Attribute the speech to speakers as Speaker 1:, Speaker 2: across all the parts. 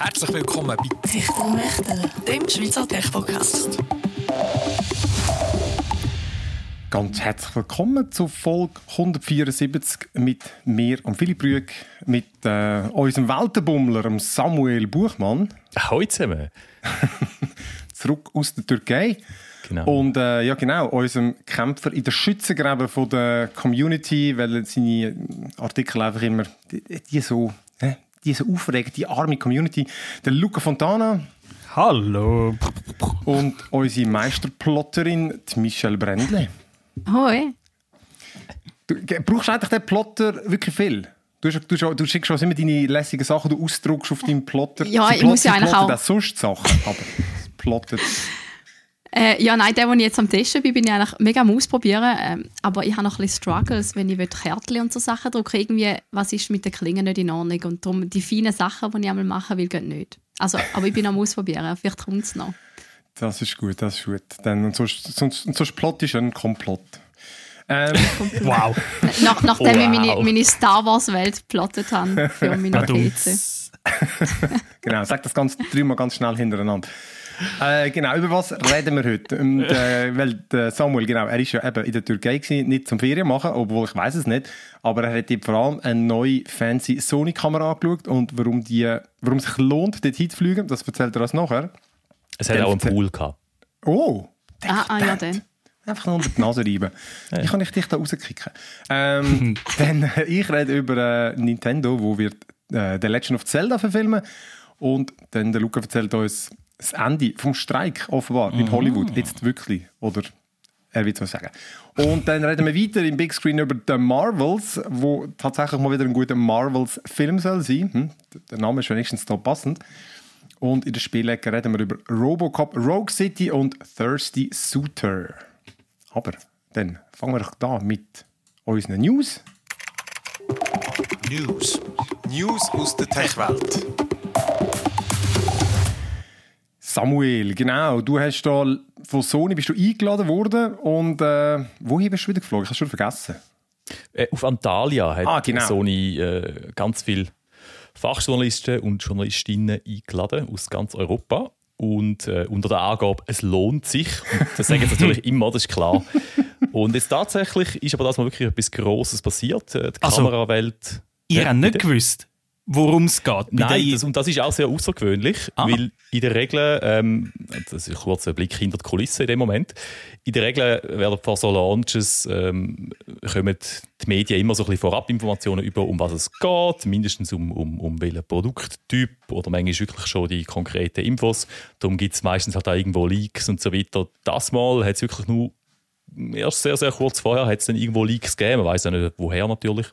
Speaker 1: Herzlich willkommen bei
Speaker 2: Richtung Wächter, dem Schweizer Tech-Podcast.
Speaker 3: Ganz herzlich willkommen zu Folge 174 mit mir und Philipp Rüeg, mit äh, unserem Weltenbummler Samuel Buchmann.
Speaker 4: Hallo zusammen.
Speaker 3: Zurück aus der Türkei.
Speaker 4: Genau.
Speaker 3: Und äh, ja, genau, unserem Kämpfer in der Schützengräben von der Community, weil seine Artikel einfach immer die, die so, äh, die so aufregen, die arme Community. Der Luca Fontana
Speaker 5: Hallo.
Speaker 3: und unsere Meisterplotterin, die Michelle Brändle.
Speaker 6: Hoi.
Speaker 3: Du, brauchst du eigentlich den Plotter wirklich viel? Du, du, du, schickst schon immer deine lässigen Sachen, du ausdruckst auf deinem Plotter.
Speaker 6: Ja,
Speaker 3: Sie
Speaker 6: ich muss ja eigentlich auch-
Speaker 3: auch sonst Sachen, aber es plottet.
Speaker 6: Äh, ja, nein, der, den ich jetzt am Testen bin, bin ich eigentlich mega am Ausprobieren. Ähm, aber ich habe noch ein bisschen Struggles, wenn ich will Kärtchen und so Sachen drücke. Irgendwie, was ist mit den Klingen nicht in Ordnung? Und darum, die feinen Sachen, die ich einmal machen will, gehen nicht. Also, aber ich bin am Ausprobieren. Vielleicht kommt es noch.
Speaker 3: Das ist gut, das ist gut. Dann, und sonst, sonst, und sonst Plot ist ein Komplott. Ähm,
Speaker 5: Wow.
Speaker 6: Nach, nachdem ich
Speaker 4: Wow.
Speaker 6: meine, meine Star Wars-Welt geplottet habe für meine PC.
Speaker 3: Genau, sag das ganz, dreimal ganz schnell hintereinander. Äh, genau, über was reden wir heute? Und, äh, weil der Samuel, genau, er ist ja eben in der Türkei gewesen, nicht zum Ferien machen, obwohl ich weiß es nicht, aber er hat eben vor allem eine neue fancy Sony-Kamera angeschaut und warum die, warum es sich lohnt, dort hinzufliegen, das erzählt er uns nachher.
Speaker 4: Es hat auch einen Pool gehabt.
Speaker 3: Oh,
Speaker 6: Ah, ah ja, dann.
Speaker 3: Einfach nur unter die Nase reiben. Wie kann ich dich da rauskicken? Ähm, dann, äh, ich rede über äh, Nintendo, wo wir äh, The Legend of Zelda verfilmen. Und dann der Luca erzählt uns das Ende vom Streik offenbar in Hollywood. Jetzt wirklich. Oder er wird es sagen. Und dann reden wir weiter im Big Screen über The Marvels, wo tatsächlich mal wieder ein guter Marvels-Film soll sein. Hm? Der Name ist wenigstens da passend. Und in der Spielecke reden wir über Robocop, Rogue City und Thirsty Suitor. Aber dann fangen wir doch da mit unseren News.
Speaker 1: News. News aus der Tech-Welt.
Speaker 3: Samuel, genau, du hast da von Sony bist du eingeladen worden und äh, wohin bist du wieder geflogen? Ich habe schon vergessen.
Speaker 4: Äh, auf Antalya hat
Speaker 3: Ah, genau.
Speaker 4: Sony äh, ganz viele Fachjournalisten und Journalistinnen eingeladen aus ganz Europa. Und äh, unter der Angabe, es lohnt sich. Und das sagen sie natürlich immer, das ist klar. Und jetzt tatsächlich ist aber das mal wirklich etwas Grosses passiert. Äh, Die
Speaker 5: Also,
Speaker 4: Kamerawelt.
Speaker 5: Ihr habt nicht gewusst, worum es geht.
Speaker 4: Nein, das, und das ist auch sehr außergewöhnlich,
Speaker 5: Ah.
Speaker 4: weil in der Regel, ähm, das ist ein kurzer Blick hinter die Kulissen in dem Moment, in der Regel werden vor so Launches ähm, kommen die Medien immer so ein bisschen Vorabinformationen über, um was es geht, mindestens um, um, um welchen Produkttyp oder manchmal wirklich schon die konkreten Infos. Darum gibt es meistens halt auch irgendwo Leaks und so weiter. Das Mal hat es wirklich nur erst sehr, sehr kurz vorher hat es dann irgendwo Leaks gegeben, man weiß ja nicht woher natürlich.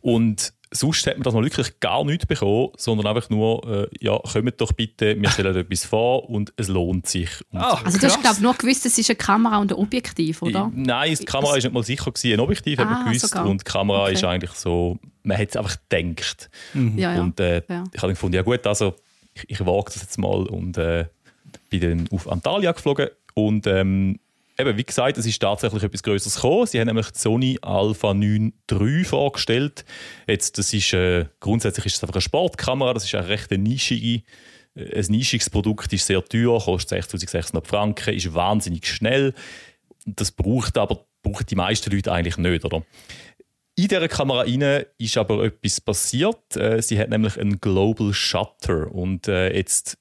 Speaker 4: Und sonst hat man das mal wirklich gar nicht bekommen, sondern einfach nur, äh, ja, kommt doch bitte, wir stellen etwas vor und es lohnt sich. Und
Speaker 5: Ah,
Speaker 6: Also, du hast, glaube nur gewusst, es ist eine Kamera und ein Objektiv, oder?
Speaker 4: Nein, die Kamera ist nicht mal sicher gewesen, ein Objektiv hat man
Speaker 6: Ah,
Speaker 4: gewusst
Speaker 6: sogar.
Speaker 4: und die Kamera
Speaker 6: Okay.
Speaker 4: ist eigentlich so, man hat es einfach gedacht.
Speaker 6: Ja, ja.
Speaker 4: Und äh,
Speaker 6: Ja.
Speaker 4: ich habe gefunden, ja gut, also ich, ich wage das jetzt mal und äh, bin dann auf Antalya geflogen und ähm, eben, wie gesagt, es ist tatsächlich etwas Größeres gekommen. Sie haben nämlich die Sony Alpha 9 III vorgestellt. Jetzt, das ist, äh, grundsätzlich ist es einfach eine Sportkamera, das ist eine recht nischige, äh, ein nischiges Produkt, ist sehr teuer, kostet 6600 Franken, ist wahnsinnig schnell. Das braucht aber brauchen die meisten Leute eigentlich nicht, oder? In dieser Kamera ist aber etwas passiert. Äh, Sie hat nämlich einen Global Shutter. Und äh, jetzt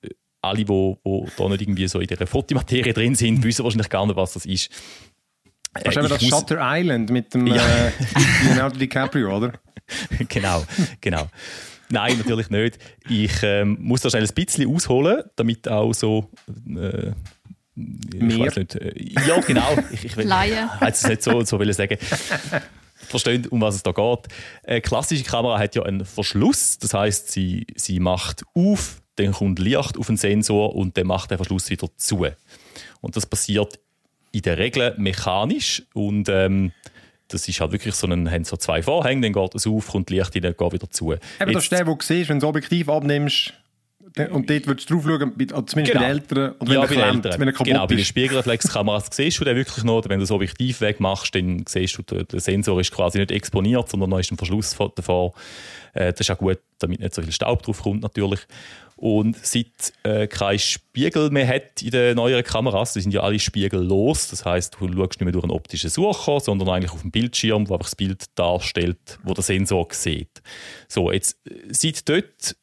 Speaker 4: alle, die wo, wo da nicht irgendwie so in dieser Fotomaterie drin sind, wissen wahrscheinlich gar nicht, was das ist. Äh,
Speaker 3: Das ist eben
Speaker 4: ich
Speaker 3: das Shutter Island mit dem
Speaker 4: Ja.
Speaker 3: äh, Leonardo DiCaprio, oder?
Speaker 4: genau, genau. Nein, natürlich nicht. Ich ähm, muss da schnell ein bisschen ausholen, damit auch so. Äh, ich
Speaker 3: Mehr?
Speaker 4: Äh, ja, genau. Ich, ich will
Speaker 6: Laien.
Speaker 4: hätte es nicht so, so wollen sagen. Versteht, um was es da geht. Eine klassische Kamera hat ja einen Verschluss. Das heißt, sie, sie macht auf, dann kommt Licht auf den Sensor und dann macht der Verschluss wieder zu. Und das passiert in der Regel mechanisch und ähm, das ist halt wirklich so ein, haben so zwei Vorhänge, dann geht es auf, kommt Licht rein, geht wieder zu.
Speaker 3: Eben, das ist der, wo du siehst, wenn du das Objektiv abnimmst, Und dort würdest du drauf schauen, oder zumindest bei den Älteren, und wenn
Speaker 4: ja,
Speaker 3: er klemmt,
Speaker 4: Älteren.
Speaker 3: wenn er kaputt
Speaker 4: Genau, bei den
Speaker 3: ist.
Speaker 4: Spiegelreflexkameras siehst du den wirklich noch. Wenn du das Objektiv wegmachst, dann siehst du, der, Sensor ist quasi nicht exponiert, sondern da ist ein Verschluss vor- davor. Äh, das ist auch gut, damit nicht so viel Staub drauf kommt natürlich. Und seit äh, kein Spiegel mehr hat in den neueren Kameras, die sind ja alle spiegellos, das heißt, du schaust nicht mehr durch einen optischen Sucher, sondern eigentlich auf dem Bildschirm, wo einfach das Bild darstellt, wo der Sensor sieht. So, jetzt, äh, seit dort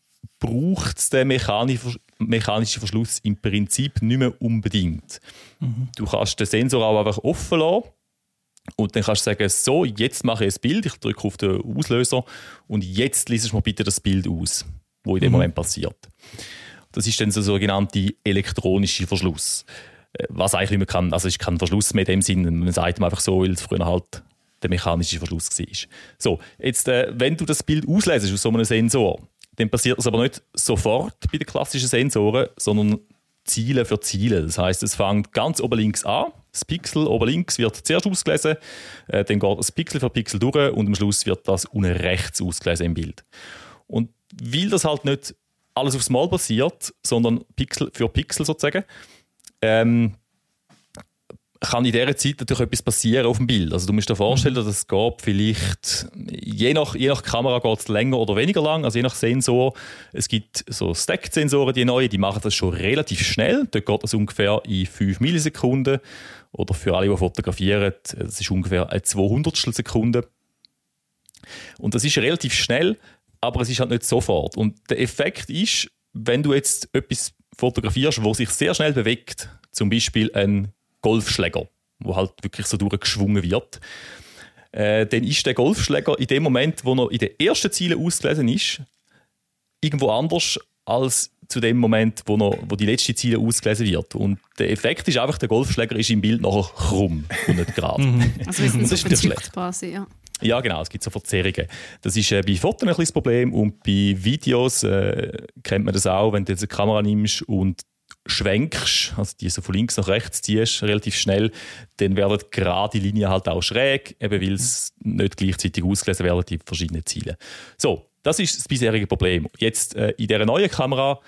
Speaker 4: braucht es den mechanisch- mechanischen Verschluss im Prinzip nicht mehr unbedingt. Du kannst den Sensor auch einfach offen lassen und dann kannst du sagen, so, jetzt mache ich ein Bild, ich drücke auf den Auslöser und jetzt liest du mir bitte das Bild aus, wo in dem Moment passiert. Das ist dann so sogenannte elektronische Verschluss. Äh, Was eigentlich mehr kann, also ist kein Verschluss mehr in dem Sinne, man sagt einfach so, weil es früher halt der mechanische Verschluss war. So, jetzt, äh, wenn du das Bild auslesest aus so einem Sensor, dann passiert das aber nicht sofort bei den klassischen Sensoren, sondern Ziele für Ziele. Das heißt, es fängt ganz oben links an. Das Pixel oben links wird zuerst ausgelesen, äh, dann geht das Pixel für Pixel durch und am Schluss wird das unten rechts ausgelesen im Bild. Und weil das halt nicht alles aufs Mal passiert, sondern Pixel für Pixel sozusagen, ähm, kann in dieser Zeit natürlich etwas passieren auf dem Bild. Also du musst dir vorstellen, dass es geht vielleicht, je nach, je nach Kamera geht es länger oder weniger lang, also je nach Sensor. Es gibt so Stacked-Sensoren, die neuen, die machen das schon relativ schnell. Dort geht das ungefähr in 5 Millisekunden. Oder für alle, die fotografieren, das ist ungefähr eine 200 Sekunde. Und das ist relativ schnell, aber es ist halt nicht sofort. Und der Effekt ist, wenn du jetzt etwas fotografierst, wo sich sehr schnell bewegt, zum Beispiel ein Golfschläger, wo halt wirklich so durchgeschwungen wird, äh, dann ist der Golfschläger in dem Moment, wo er in den ersten Zielen ausgelesen ist, irgendwo anders als zu dem Moment, wo, er, wo die letzte Ziele ausgelesen wird. Und der Effekt ist einfach, der Golfschläger ist im Bild nachher krumm und nicht gerade.
Speaker 6: Also wir sind
Speaker 4: Das
Speaker 6: so verzückt
Speaker 4: schlecht.
Speaker 6: quasi, ja.
Speaker 4: Ja, genau, es gibt so Verzerrungen. Das ist äh, bei Fotos ein bisschen das Problem und bei Videos äh, kennt man das auch, wenn du jetzt eine Kamera nimmst und schwenkst, also die so von links nach rechts ziehst, relativ schnell, dann werden gerade die Linien halt auch schräg, eben weil es nicht gleichzeitig ausgelesen werden, die verschiedenen Ziele. So, das ist das bisherige Problem. Jetzt äh, in dieser neuen Kamera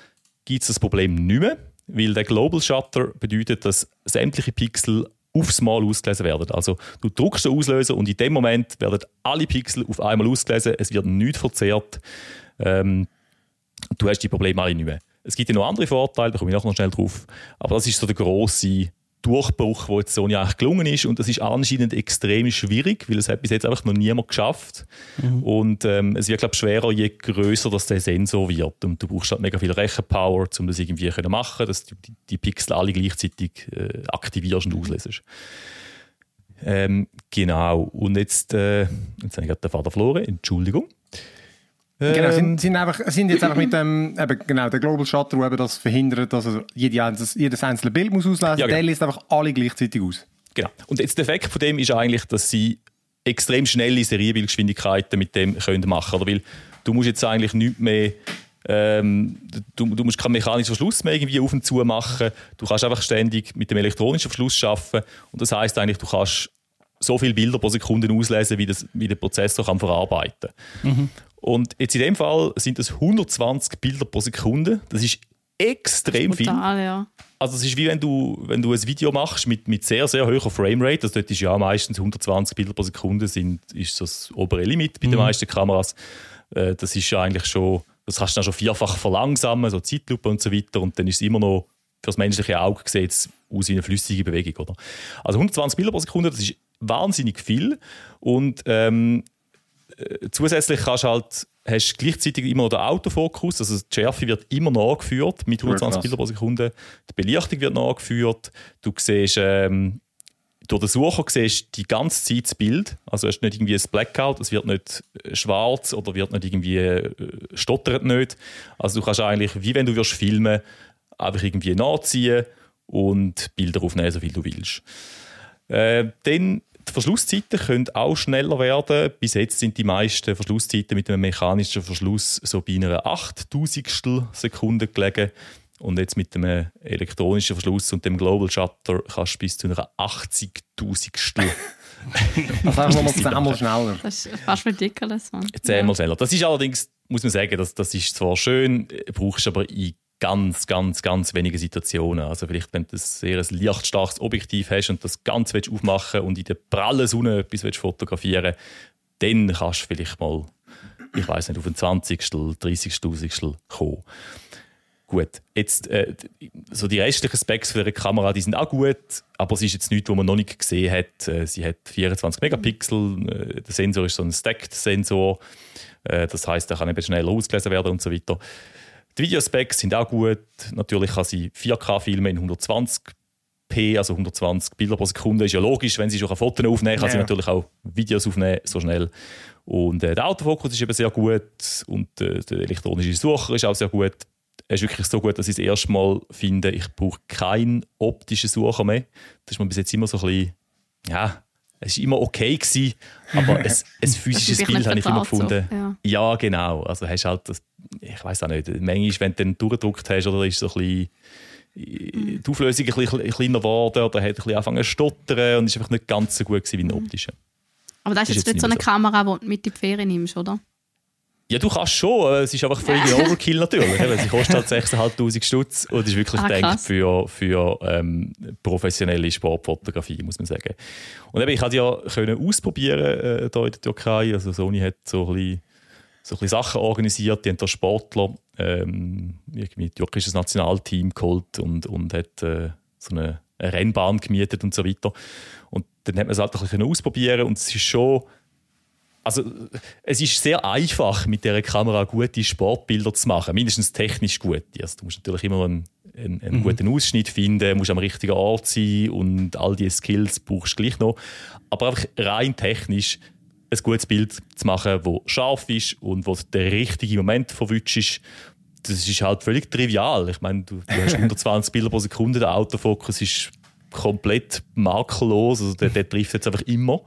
Speaker 4: gibt es das Problem nicht mehr, weil der Global Shutter bedeutet, dass sämtliche Pixel aufs Mal ausgelesen werden. Also du drückst den Auslöser und in dem Moment werden alle Pixel auf einmal ausgelesen, es wird nichts verzerrt. Ähm, du hast die Probleme alle nicht mehr. Es gibt ja noch andere Vorteile, da komme ich nachher noch schnell drauf. Aber das ist so der grosse Durchbruch, der jetzt Sony eigentlich gelungen ist. Und das ist anscheinend extrem schwierig, weil es hat bis jetzt einfach noch niemand geschafft. Und ähm, es wird, glaube ich, schwerer, je größer das der Sensor wird. Und du brauchst halt mega viel Rechenpower, um das irgendwie zu machen, dass du die, die Pixel alle gleichzeitig äh, aktivierst und auslesest. Ähm, genau. Und jetzt, äh, jetzt habe ich gerade den Vater verloren. Entschuldigung.
Speaker 3: Genau,
Speaker 4: Ähm,
Speaker 3: sind, sind, einfach, sind jetzt einfach mit dem, eben, genau, der Global Shutter, der eben das verhindert, dass er jede, einzelne- jedes einzelne Bild muss auslesen muss,
Speaker 4: Ja, genau.
Speaker 3: der liest einfach alle gleichzeitig aus.
Speaker 4: Genau. Und jetzt der Effekt von dem ist eigentlich, dass sie extrem schnelle Serienbildgeschwindigkeiten mit dem können machen können. Weil du musst jetzt eigentlich nicht mehr ähm, du, du musst keinen mechanischen Verschluss mehr irgendwie auf und zu machen. Du kannst einfach ständig mit dem elektronischen Verschluss arbeiten. Und das heißt eigentlich, du kannst so viele Bilder pro Sekunde auslesen, wie, das, wie der Prozessor kann verarbeiten Und jetzt in dem Fall sind das 120 Bilder pro Sekunde. Das ist extrem viel.
Speaker 6: Brutal, ja.
Speaker 4: Also es ist wie wenn du, wenn du ein Video machst mit, mit sehr, sehr hoher Framerate, also dort ist ja meistens 120 Bilder pro Sekunde, sind, ist so das obere Limit bei den meisten Kameras. Äh, das ist ja eigentlich schon, das kannst du dann schon vierfach verlangsamen, so Zeitlupe und so weiter und dann ist es immer noch für das menschliche Auge sieht es aus wie eine flüssige Bewegung. Oder? Also 120 Bilder pro Sekunde, das ist wahnsinnig viel und ähm, äh, zusätzlich kannst du halt, hast gleichzeitig immer noch den Autofokus, also die Schärfe wird immer nachgeführt mit 120
Speaker 3: krass.
Speaker 4: Bilder pro Sekunde. Die Belichtung wird nachgeführt. Du siehst, ähm, durch den Sucher siehst du die ganze Zeit das Bild. Also es ist nicht irgendwie ein Blackout, es wird nicht äh, schwarz oder wird nicht irgendwie äh, stottert nicht. Also du kannst eigentlich, wie wenn du würdest filmen, einfach irgendwie nachziehen und Bilder aufnehmen, so viel du willst. Äh, dann die Verschlusszeiten können auch schneller werden. Bis jetzt sind die meisten Verschlusszeiten mit einem mechanischen Verschluss so bei einer 8000 Sekunde gelegen. Und jetzt mit dem elektronischen Verschluss und dem Global Shutter kannst du bis zu einer 80.000
Speaker 3: Also einfach nochmal zehnmal schneller.
Speaker 6: Das ist fast ridiculous, Mann.
Speaker 4: zehnmal schneller. Das ist allerdings, muss man sagen, das, das ist zwar schön, brauchst aber in ganz, ganz, ganz wenige Situationen. Also vielleicht, wenn du ein sehr ein lichtstarkes Objektiv hast und das ganz willst aufmachen und in der prallen Sonne etwas willst fotografieren dann kannst du vielleicht mal, ich weiß nicht, auf ein 20., 30.000 kommen. Gut, jetzt äh, so die restlichen Specs für die Kamera, die sind auch gut, aber es ist jetzt nichts, was man noch nicht gesehen hat. Äh, Sie hat 24 Megapixel, äh, der Sensor ist so ein Stacked-Sensor, äh, das heißt, er kann eben schneller ausgelesen werden und so weiter. Die Videospecs sind auch gut. Natürlich kann sie 4K filmen in 120p, also 120 Bilder pro Sekunde. Ist ja logisch, wenn sie schon Fotos aufnehmen kann, sie
Speaker 3: Ja.
Speaker 4: natürlich auch Videos aufnehmen, so schnell. Und äh, der Autofokus ist eben sehr gut und äh, der elektronische Sucher ist auch sehr gut. Er ist wirklich so gut, dass ich das erste Mal finde, ich brauche keinen optischen Sucher mehr. Das ist mir bis jetzt immer so ein bisschen, ja, es war immer okay, gewesen, aber ein, ein physisches Bild habe ich immer
Speaker 6: vertraut, so.
Speaker 4: gefunden.
Speaker 6: Ja.
Speaker 4: Ja, genau. Also hast halt das, ich weiß auch nicht, manchmal, wenn du dann durchgedruckt hast, oder ist so ein bisschen
Speaker 6: Mhm.
Speaker 4: die Auflösung ein bisschen kleiner geworden oder hat ein bisschen angefangen zu stottern und ist einfach nicht ganz so gut gewesen wie ein optischer.
Speaker 6: Aber das ist
Speaker 4: Ist
Speaker 6: jetzt
Speaker 4: jetzt
Speaker 6: nicht so eine
Speaker 4: so.
Speaker 6: Kamera, die du mit in die Ferien nimmst, oder?
Speaker 4: Ja, du kannst schon. Es ist einfach völlig Overkill natürlich. Sie kostet halt 6'500 Stutz und ist wirklich
Speaker 6: Ah,
Speaker 4: gedacht
Speaker 6: krass.
Speaker 4: für, für ähm, professionelle Sportfotografie, muss man sagen. Und eben, ich konnte ja können ausprobieren äh, hier in der Türkei. Also Sony hat so ein bisschen, so ein bisschen Sachen organisiert. Die haben da Sportler, ähm, irgendwie türkisches Nationalteam geholt und, und hat äh, so eine, eine Rennbahn gemietet und so weiter. Und dann hat man es halt ein bisschen ausprobieren und es ist schon also es ist sehr einfach, mit dieser Kamera gute Sportbilder zu machen, mindestens technisch gut. Also, du musst natürlich immer einen, einen, einen guten Ausschnitt finden, musst am richtigen Ort sein und all diese Skills brauchst du gleich noch. Aber einfach rein technisch ein gutes Bild zu machen, das scharf ist und wo der richtige Moment verwünscht das ist halt völlig trivial. Ich meine, du, du hast 120 Bilder pro Sekunde, der Autofokus ist komplett makellos, also der, der trifft jetzt einfach immer.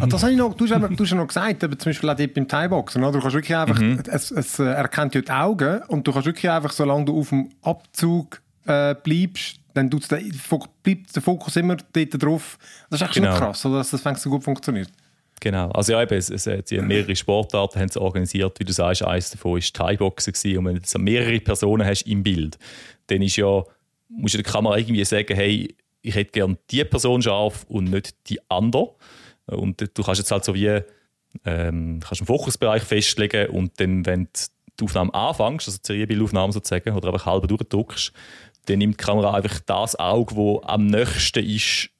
Speaker 3: Ah, Das habe ich noch, du, hast aber, du hast ja noch gesagt, eben zum Beispiel auch dort beim Thai-Boxen. Du kannst wirklich einfach,
Speaker 4: Mhm.
Speaker 3: es, es äh, erkennt ja die Augen und du kannst wirklich einfach, solange du auf dem Abzug äh, bleibst, dann tut's der, bleibt der Fokus immer dort drauf. Das ist echt
Speaker 4: Genau.
Speaker 3: schon krass, oder? dass das so gut funktioniert.
Speaker 4: Genau. Also ja, eben, es, es, haben mehrere Sportarten haben sie organisiert, wie du sagst, eines davon war Thai-Boxen und wenn du mehrere Personen hast im Bild, dann ist ja, musst du der Kamera irgendwie sagen, hey, ich hätte gerne die Person scharf und nicht die andere. Und du kannst jetzt halt so wie ähm, kannst einen Fokusbereich festlegen und dann, wenn du die Aufnahme anfängst, also die Serienbildaufnahme sozusagen, oder einfach halb durchdrückst, dann nimmt die Kamera einfach das Auge, das am nächsten ist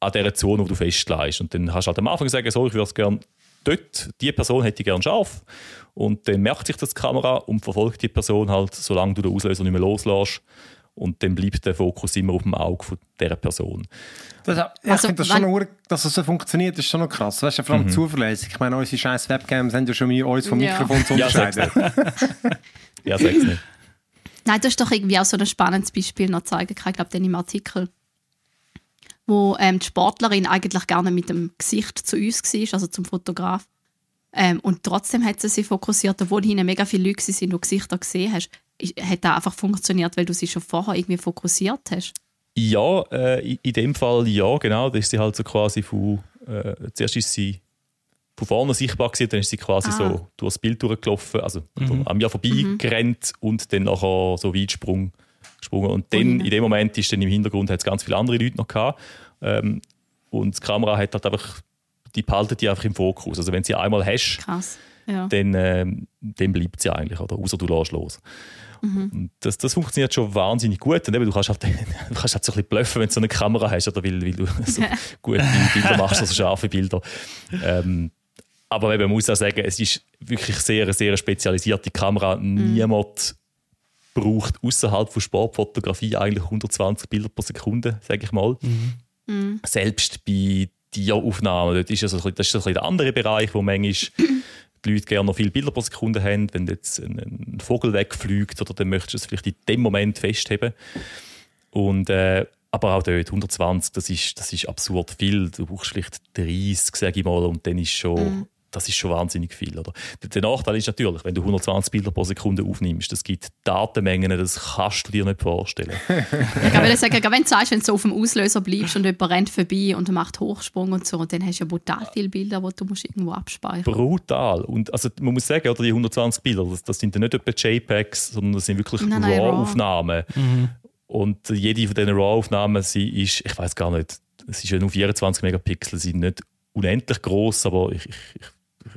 Speaker 4: an dieser Zone, wo du festlegst. Und dann hast du halt am Anfang sagen, so, ich würde es gerne dort, die Person hätte ich gerne scharf. Und dann merkt sich das die Kamera und verfolgt die Person halt, solange du den Auslöser nicht mehr loslässt. Und dann bleibt der Fokus immer auf dem Auge von dieser Person.
Speaker 3: Das, ich
Speaker 6: Also,
Speaker 3: finde das schon noch, dass es so funktioniert, ist schon noch krass. Weißt du, vor allem zuverlässig. Ich meine, unsere scheiß Webcams haben ja schon mal uns vom
Speaker 6: Ja.
Speaker 3: Mikrofon zu
Speaker 4: Ja, sag's
Speaker 3: unterscheiden.
Speaker 4: Ja, sag's nicht.
Speaker 6: Nein, du hast doch irgendwie auch so ein spannendes Beispiel noch zeigen können, ich glaube, dann im Artikel, wo ähm, die Sportlerin eigentlich gerne mit dem Gesicht zu uns war, also zum Fotograf. Ähm, und trotzdem hat sie sich fokussiert, obwohl hinten mega viele Leute waren, die Gesichter gesehen hast. Hat das einfach funktioniert, weil du sie schon vorher irgendwie fokussiert hast?
Speaker 4: Ja, äh, in- dem Fall ja, genau. Da ist sie halt so quasi von. Äh, zuerst ist sie von vorne sichtbar gewesen, dann ist sie quasi
Speaker 6: Ah.
Speaker 4: so durch das Bild durchgelaufen, also an mir vorbeigerannt und dann nachher so weit sprung, gesprungen. Und dann,
Speaker 6: Ui.
Speaker 4: in dem Moment, ist dann im Hintergrund hat es ganz viele andere Leute noch gehabt. Ähm, und die Kamera hat halt einfach, die behalten die einfach im Fokus. Also wenn sie einmal hast,
Speaker 6: Krass. Ja.
Speaker 4: dann, ähm, dann bleibt sie eigentlich, oder? Außer du lässt los. Und Das, das funktioniert schon wahnsinnig gut. Und eben, du kannst halt, du kannst halt so ein bisschen bluffen, wenn du so eine Kamera hast, oder weil, weil du so gute Bilder machst, also scharfe Bilder. Ähm, aber eben, man muss auch sagen, es ist wirklich sehr, eine sehr spezialisierte Kamera. Niemand braucht außerhalb von Sportfotografie eigentlich 120 Bilder pro Sekunde, sage ich mal. Selbst bei Tieraufnahmen, dort ist so, bisschen- das ist so ein bisschen der andere Bereich, wo manchmal die Leute gerne noch viele Bilder pro Sekunde haben. Wenn jetzt ein, ein Vogel wegfliegt, oder dann möchtest du es vielleicht in dem Moment festheben. Und, äh, aber auch dort 120, das ist, das ist absurd viel. Du brauchst vielleicht 30, sage ich mal, und dann ist schon, das ist schon wahnsinnig viel. Oder? Der, Nachteil ist natürlich, wenn du 120 Bilder pro Sekunde aufnimmst, das gibt Datenmengen, das kannst du dir nicht vorstellen.
Speaker 6: Ich würde sagen, gerade wenn du sagst, wenn du so auf dem Auslöser bleibst und jemand rennt vorbei und macht Hochsprung und so, und dann hast du ja brutal viele Bilder, die du musst irgendwo abspeichern
Speaker 4: Brutal. Und also, man muss sagen, oder die 120 Bilder, das, das sind ja nicht etwa JPEGs, sondern das sind wirklich
Speaker 6: RAW.
Speaker 4: RAW-Aufnahmen. Und jede von diesen RAW-Aufnahmen, ist, ich weiß gar nicht, es ist ja nur 24 Megapixel, sie sind nicht unendlich groß, aber ich, ich, ich,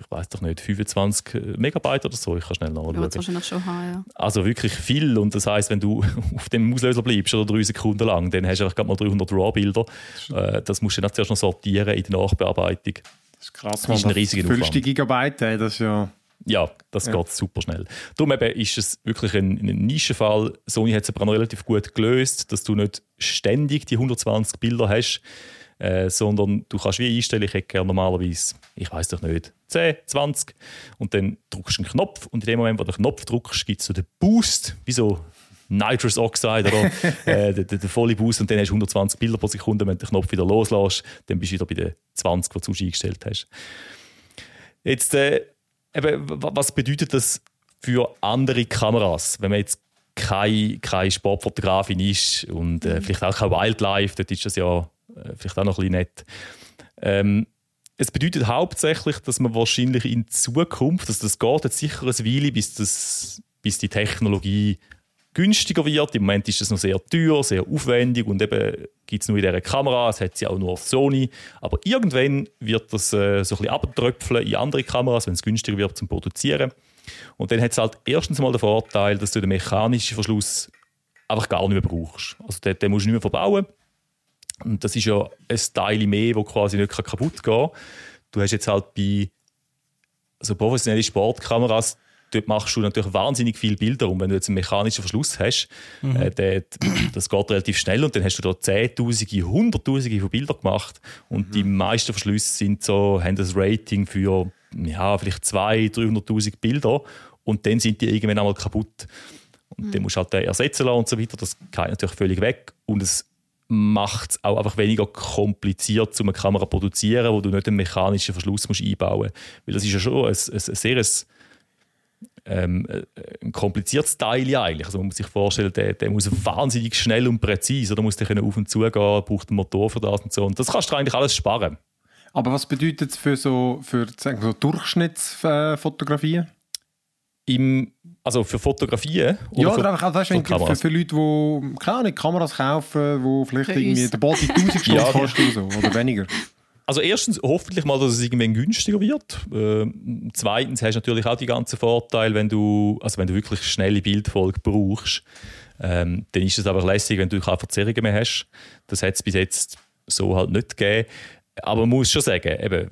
Speaker 4: ich weiß doch nicht, 25 Megabyte oder so, ich kann schnell
Speaker 6: Ja,
Speaker 4: nachschauen.
Speaker 6: das wahrscheinlich schon haben, ja.
Speaker 4: Also wirklich viel. Und das heißt, wenn du auf dem Auslöser bleibst oder drei Sekunden lang, dann hast du einfach gerade mal 300 RAW-Bilder. Äh, Das musst du dann zuerst noch sortieren in der Nachbearbeitung.
Speaker 3: Das ist krass,
Speaker 4: Das ist ein riesiger Aufwand.
Speaker 3: Gigabyte, ey, das ist ja...
Speaker 4: Ja, das geht super schnell. Darum eben ist es wirklich ein, ein Nischenfall. Sony hat es aber noch relativ gut gelöst, dass du nicht ständig die 120 Bilder hast, äh, sondern du kannst wie einstellen, ich hätte gerne normalerweise, ich weiß doch nicht, 10, 20 und dann drückst du einen Knopf und in dem Moment, wo du den Knopf drückst, gibt es so den Boost, wie so Nitrous Oxide oder? Äh, der, der, der volle Boost und dann hast du 120 Bilder pro Sekunde, wenn du den Knopf wieder loslässt, dann bist du wieder bei den 20, die du eingestellt hast. Jetzt, äh, eben, wa- was bedeutet das für andere Kameras, wenn man jetzt keine, keine Sportfotografin ist und äh, vielleicht auch kein Wildlife, dort ist das ja vielleicht auch noch ein bisschen nett. Ähm, es bedeutet hauptsächlich, dass man wahrscheinlich in Zukunft, also das geht jetzt sicher eine Weile, bis, das, bis die Technologie günstiger wird. Im Moment ist es noch sehr teuer, sehr aufwendig und eben gibt es nur in dieser Kamera, es hat sie auch nur auf Sony. Aber irgendwann wird das äh, so ein bisschen abtröpfeln in andere Kameras, wenn es günstiger wird zum Produzieren. Und dann hat es halt erstens mal den Vorteil, dass du den mechanischen Verschluss einfach gar nicht mehr brauchst. Also den, den musst du nicht mehr verbauen. Und das ist ja ein Teil mehr, das quasi nicht kaputt gehen kann. Du hast jetzt halt bei also professionelle Sportkameras, dort machst du natürlich wahnsinnig viele Bilder. Und wenn du jetzt einen mechanischen Verschluss hast, äh, der, das geht relativ schnell und dann hast du da Zehntausende, Hunderttausende von Bildern gemacht. Und die meisten Verschlüsse sind so, haben das Rating für ja, vielleicht 200.000, 300.000 Bilder. Und dann sind die irgendwann einmal kaputt. Und dann musst du halt den ersetzen lassen und so weiter. Das geht natürlich völlig weg. Und es macht es auch einfach weniger kompliziert, um eine Kamera zu produzieren, wo du nicht einen mechanischen Verschluss musst einbauen musst. Weil das ist ja schon ein, ein, ein sehr ähm, ein kompliziertes Teil ja eigentlich. Also man muss sich vorstellen, der, der muss wahnsinnig schnell und präzise, oder muss der können auf und zu gehen, braucht einen Motor für das und so. Und das kannst du eigentlich alles sparen.
Speaker 3: Aber was bedeutet es für so, für, sagen wir so Durchschnittsfotografien?
Speaker 4: Im, also für Fotografien
Speaker 3: Ja,
Speaker 4: für,
Speaker 3: oder einfach, also, weißt,
Speaker 4: für
Speaker 3: für, Leute, die keine Ahnung, Kameras kaufen, die vielleicht
Speaker 6: Für
Speaker 3: irgendwie der Body 1000 Stutz
Speaker 4: Ja,
Speaker 3: kostet oder so, oder weniger.
Speaker 4: Also erstens hoffentlich mal, dass es irgendwann günstiger wird. Ähm, zweitens hast du natürlich auch die ganzen Vorteile, wenn du, also wenn du wirklich schnelle Bildfolge brauchst, ähm, dann ist es einfach lässig, wenn du keine Verzerrungen mehr hast. Das hat es bis jetzt so halt nicht gegeben. Aber man muss schon sagen, eben,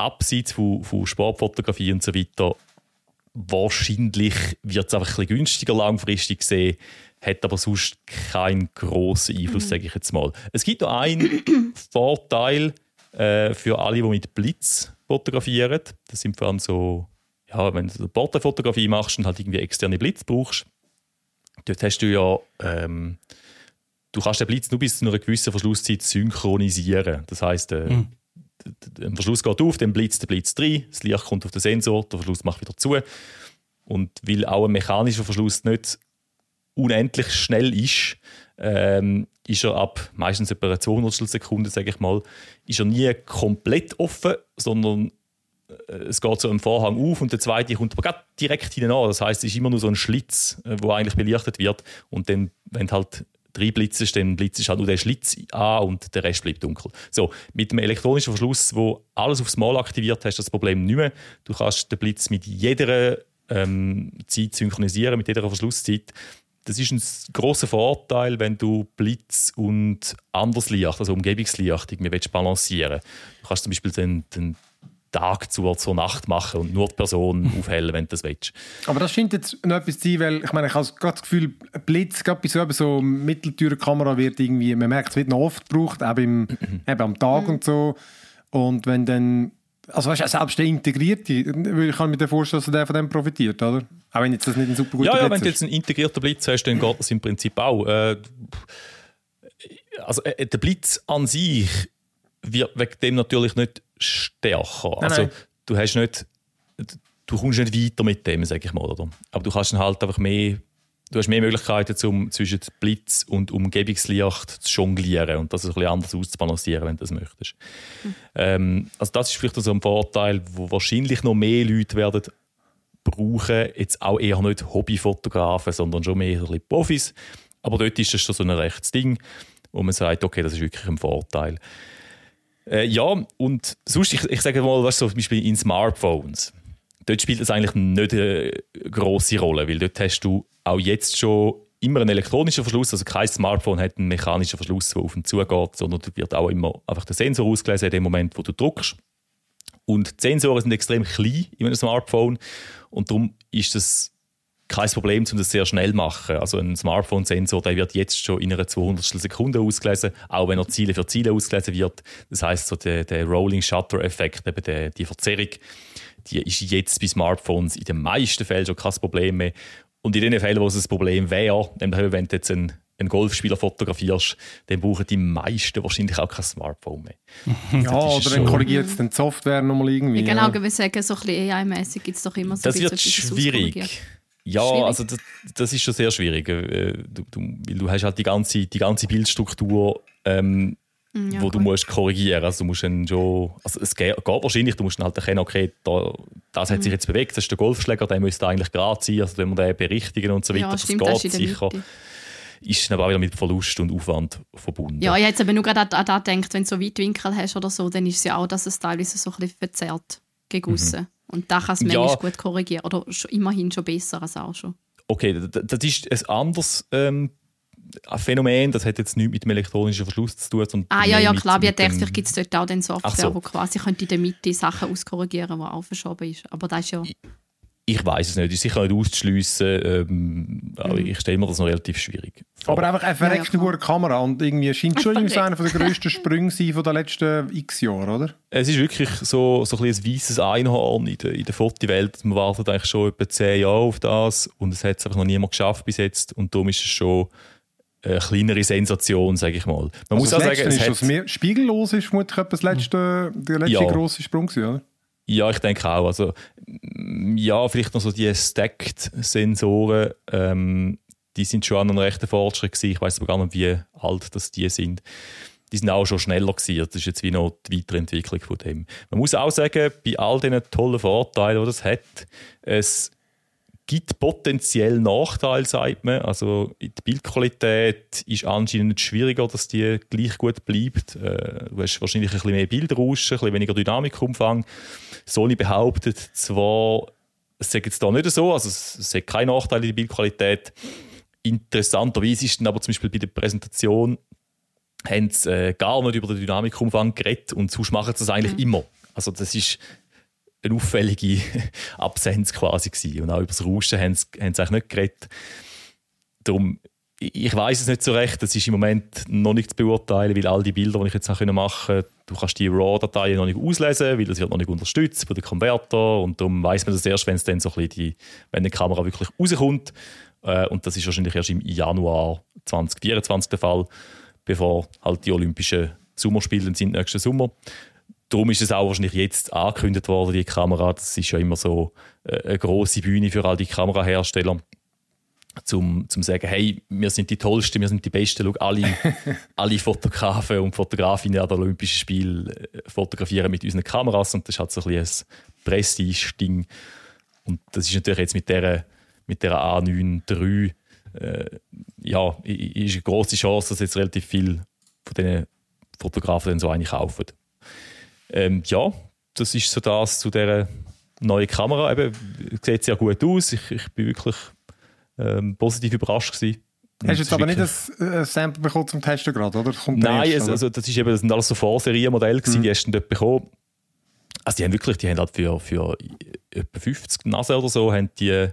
Speaker 4: abseits von, von Sportfotografie und so weiter, wahrscheinlich wird es einfach ein bisschen günstiger langfristig gesehen, hat aber sonst keinen grossen Einfluss, sage ich jetzt mal. Es gibt noch einen Vorteil äh, für alle, die mit Blitz fotografieren. Das sind vor allem so, ja, wenn du eine Porträtfotografie machst und halt irgendwie externe Blitz brauchst, dort hast du ja, ähm, du kannst den Blitz nur bis zu einer gewissen Verschlusszeit synchronisieren. Das heißt, äh, d- der Verschluss geht auf, dann blitzt der Blitz rein, das Licht kommt auf den Sensor, der Verschluss macht wieder zu. Und weil auch ein mechanischer Verschluss nicht unendlich schnell ist, ähm, ist er ab meistens etwa einer 200 Sekunde, sage ich mal, ist er nie komplett offen, sondern äh, es geht so ein Vorhang auf und der zweite kommt aber direkt hinein. Das heißt, es ist immer nur so ein Schlitz, äh, wo eigentlich belichtet wird und dann, wenn du halt drei Blitze dann blitzt halt nur der Schlitz an und der Rest bleibt dunkel. So, mit dem elektronischen Verschluss, wo alles aufs Mal aktiviert, hast du das Problem nicht mehr. Du kannst den Blitz mit jeder ähm, Zeit synchronisieren, mit jeder Verschlusszeit. Das ist ein großer Vorteil, wenn du Blitz und anderes Licht, also Umgebungslicht, irgendwie willst balancieren Du kannst zum Beispiel den, den Tag zur, zur Nacht machen und nur die Person aufhellen, wenn du das willst.
Speaker 3: Aber das scheint jetzt noch etwas zu sein, weil ich meine, ich habe gerade das Gefühl, Blitz, gerade bei so, eben so Mitteltürkamera wird irgendwie, man merkt, es wird noch oft gebraucht, auch beim, eben am Tag und so. Und wenn dann, also weißt du, selbst der Integrierte, ich kann mir vorstellen, dass der von dem profitiert, oder? Auch wenn jetzt das nicht ein super guter
Speaker 4: Ja, ja,
Speaker 3: Blitz
Speaker 4: wenn du
Speaker 3: ist.
Speaker 4: jetzt einen integrierten Blitz hast, dann geht das im Prinzip auch. Äh, also äh, der Blitz an sich wird wegen dem natürlich nicht stärker.
Speaker 3: Nein,
Speaker 4: also
Speaker 3: nein.
Speaker 4: du hast nicht, du kommst nicht weiter mit dem, sage ich mal, oder? Aber du kannst dann halt einfach mehr, du hast mehr Möglichkeiten, zum, zwischen Blitz und Umgebungslicht zu jonglieren und das ein bisschen anders auszubalancieren, wenn du das möchtest. Ähm, also das ist vielleicht so ein Vorteil, wo wahrscheinlich noch mehr Leute werden brauchen, jetzt auch eher nicht Hobbyfotografen, sondern schon mehr ein Profis. Aber dort ist das schon so ein rechtes Ding, wo man sagt, okay, das ist wirklich ein Vorteil. Äh, ja, und sonst, ich, ich sage mal, du, so zum Beispiel in Smartphones, dort spielt das eigentlich nicht eine grosse Rolle, weil dort hast du auch jetzt schon immer einen elektronischen Verschluss, also kein Smartphone hat einen mechanischen Verschluss, der auf und zu geht, sondern da wird auch immer einfach der Sensor ausgelesen in dem Moment, wo du druckst. Und die Sensoren sind extrem klein in einem Smartphone und darum ist das kein Problem, um das sehr schnell zu machen. Also ein Smartphone-Sensor, der wird jetzt schon in einer 200 Sekunde ausgelesen, auch wenn er Ziele für Ziele ausgelesen wird. Das heißt, so der, der Rolling Shutter-Effekt, eben die Verzerrung, die ist jetzt bei Smartphones in den meisten Fällen schon kein Problem mehr. Und in den Fällen, wo es ein Problem wäre, nämlich wenn du jetzt einen, einen Golfspieler fotografierst, dann brauchen die meisten wahrscheinlich auch kein Smartphone mehr.
Speaker 3: Ja, oder dann korrigiert es dann die Software nochmal irgendwie.
Speaker 6: Ja, genau,
Speaker 3: ja.
Speaker 6: ich würde sagen, so ein bisschen AI-mäßig gibt es doch immer so
Speaker 4: Das
Speaker 6: ein
Speaker 4: wird schwierig. Ja,
Speaker 6: Schwierig.
Speaker 4: also das, das ist schon sehr schwierig. äh, Du, du, weil du hast halt die ganze, die ganze Bildstruktur, ähm,
Speaker 6: Ja,
Speaker 4: wo du musst korrigieren. Also du musst dann schon, also es geht, geht wahrscheinlich, du musst dann halt erkennen, okay, da, das hat sich jetzt bewegt, das ist der Golfschläger, der müsste eigentlich gerade sein, also wenn wir den berichtigen und so weiter,
Speaker 6: Ja,
Speaker 4: das
Speaker 6: stimmt, das
Speaker 4: geht
Speaker 6: der
Speaker 4: sicher.
Speaker 6: Mitte.
Speaker 4: Ist dann aber auch wieder mit Verlust und Aufwand verbunden.
Speaker 6: Ja, ich hätte aber nur gerade an, an das gedacht, wenn du so Weitwinkel hast oder so, dann ist es ja auch, dass es teilweise so ein bisschen verzerrt gegen aussen. Und da kann es
Speaker 4: Mhm. Ja.
Speaker 6: manchmal gut korrigieren. Oder immerhin schon besser als auch schon.
Speaker 4: Okay, das ist ein anderes ähm, Phänomen, das hat jetzt nichts mit dem elektronischen Verschluss zu tun. sondern
Speaker 6: Ah ja, ja
Speaker 4: mit-
Speaker 6: klar, ich
Speaker 4: mit
Speaker 6: dachte, gibt es dort auch den Software,
Speaker 4: so.
Speaker 6: wo quasi könnte in der Mitte Sachen auskorrigieren, die auch verschoben ist. Aber das ist ja...
Speaker 4: Ich weiß es nicht, ist sicher nicht auszuschliessen, ähm, aber
Speaker 6: Mhm.
Speaker 4: ich stelle mir das noch relativ schwierig vor.
Speaker 3: Aber einfach eine verreckte
Speaker 6: Ja, ja,
Speaker 3: Kamera und irgendwie scheint schon irgendwie so einer der grössten Sprünge sein von den letzten x Jahren, oder?
Speaker 4: Es ist wirklich so, so ein, ein weißes Einhorn in der, in der Fotowelt. Man wartet eigentlich schon etwa zehn Jahre auf das und es hat es einfach noch niemand geschafft bis jetzt. Und darum ist es schon eine kleinere Sensation, sage ich mal. Man muss
Speaker 3: also
Speaker 4: auch
Speaker 3: das
Speaker 4: sagen, es
Speaker 3: ist, dass mehr spiegellos ist, vermutlich etwa das letzte, der letzte
Speaker 4: Ja.
Speaker 3: grosse Sprung gewesen, oder?
Speaker 4: Ja, ich denke auch. Also, mm, ja, vielleicht noch so die Stacked-Sensoren, ähm, die sind schon an einem rechten Fortschritt gewesen. Ich weiß aber gar nicht, wie alt das die sind. Die sind auch schon schneller gewesen. Das ist jetzt wie noch die Weiterentwicklung von dem. Man muss auch sagen, bei all diesen tollen Vorteilen, die das hat, es gibt potenziell Nachteile, sagt man. Also die Bildqualität ist anscheinend schwieriger, dass die gleich gut bleibt. Äh, Du hast wahrscheinlich ein bisschen mehr Bildrauschen, ein bisschen weniger Dynamikumfang. Sony behauptet zwar, es sei jetzt da nicht so, also es hat keine Nachteile in der Bildqualität. Interessanterweise ist dann aber zum Beispiel bei der Präsentation haben sie äh, gar nicht über den Dynamikumfang geredet und sonst machen sie das eigentlich immer. Also das ist eine auffällige Absenz quasi gewesen. Und auch über das Rauschen haben sie, haben sie nicht geredet. Darum, ich weiß es nicht so recht, das ist im Moment noch nicht zu beurteilen, weil all die Bilder, die ich jetzt machen konnte, du kannst die RAW-Dateien noch nicht auslesen, weil das wird noch nicht unterstützt von den Konverter und darum weiß man das erst, wenn es dann so ein bisschen die, wenn die Kamera wirklich rauskommt äh, und das ist wahrscheinlich erst im Januar 2024 der Fall, bevor halt die Olympischen Sommerspiele sind nächsten Sommer. Darum ist es auch wahrscheinlich jetzt angekündigt worden, die Kamera. Das ist ja immer so äh, eine große Bühne für all die Kamerahersteller, zum zum sagen, hey, wir sind die Tollsten, wir sind die Besten. Schau, alle, alle Fotografen und Fotografinnen an den Olympischen Spielen äh, fotografieren mit unseren Kameras und das halt so ein, bisschen ein Prestige-Ding. Und das ist natürlich jetzt mit der, mit der A9 III äh, ja, ist eine große Chance, dass jetzt relativ viele von diesen Fotografen dann so eine kaufen. Ähm, ja, das ist so das zu dieser neuen Kamera. Eben, sieht sehr gut aus. Ich, ich bin wirklich ähm, positiv überrascht gewesen.
Speaker 3: Hast du jetzt aber nicht ein äh, Sample bekommen zum Testen gerade, oder?
Speaker 4: Nein,
Speaker 3: erst,
Speaker 4: also das, ist eben, das sind alles so Vorserienmodelle, gewesen,
Speaker 3: Mhm.
Speaker 4: die hast du dort bekommen. Also die haben wirklich, die haben halt für, für etwa 50 Nase oder so, haben die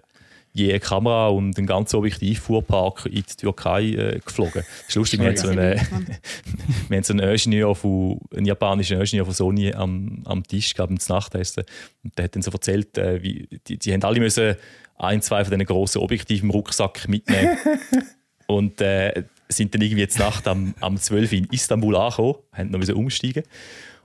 Speaker 4: je Kamera und einen ganzen Objektivfuhrpark in die Türkei äh, geflogen. Das ist lustig, wir haben so einen, wir haben so einen Ingenieur von, einen japanischen Ingenieur von Sony am, am Tisch gehabt, zum Nachtessen. Und der hat dann so erzählt, äh, wie, die, die haben alle müssen ein, zwei von diesen grossen Objektiven im Rucksack mitnehmen. Und äh, sind dann irgendwie jetzt Nacht am, am 12 Uhr in Istanbul angekommen, haben noch umsteigen.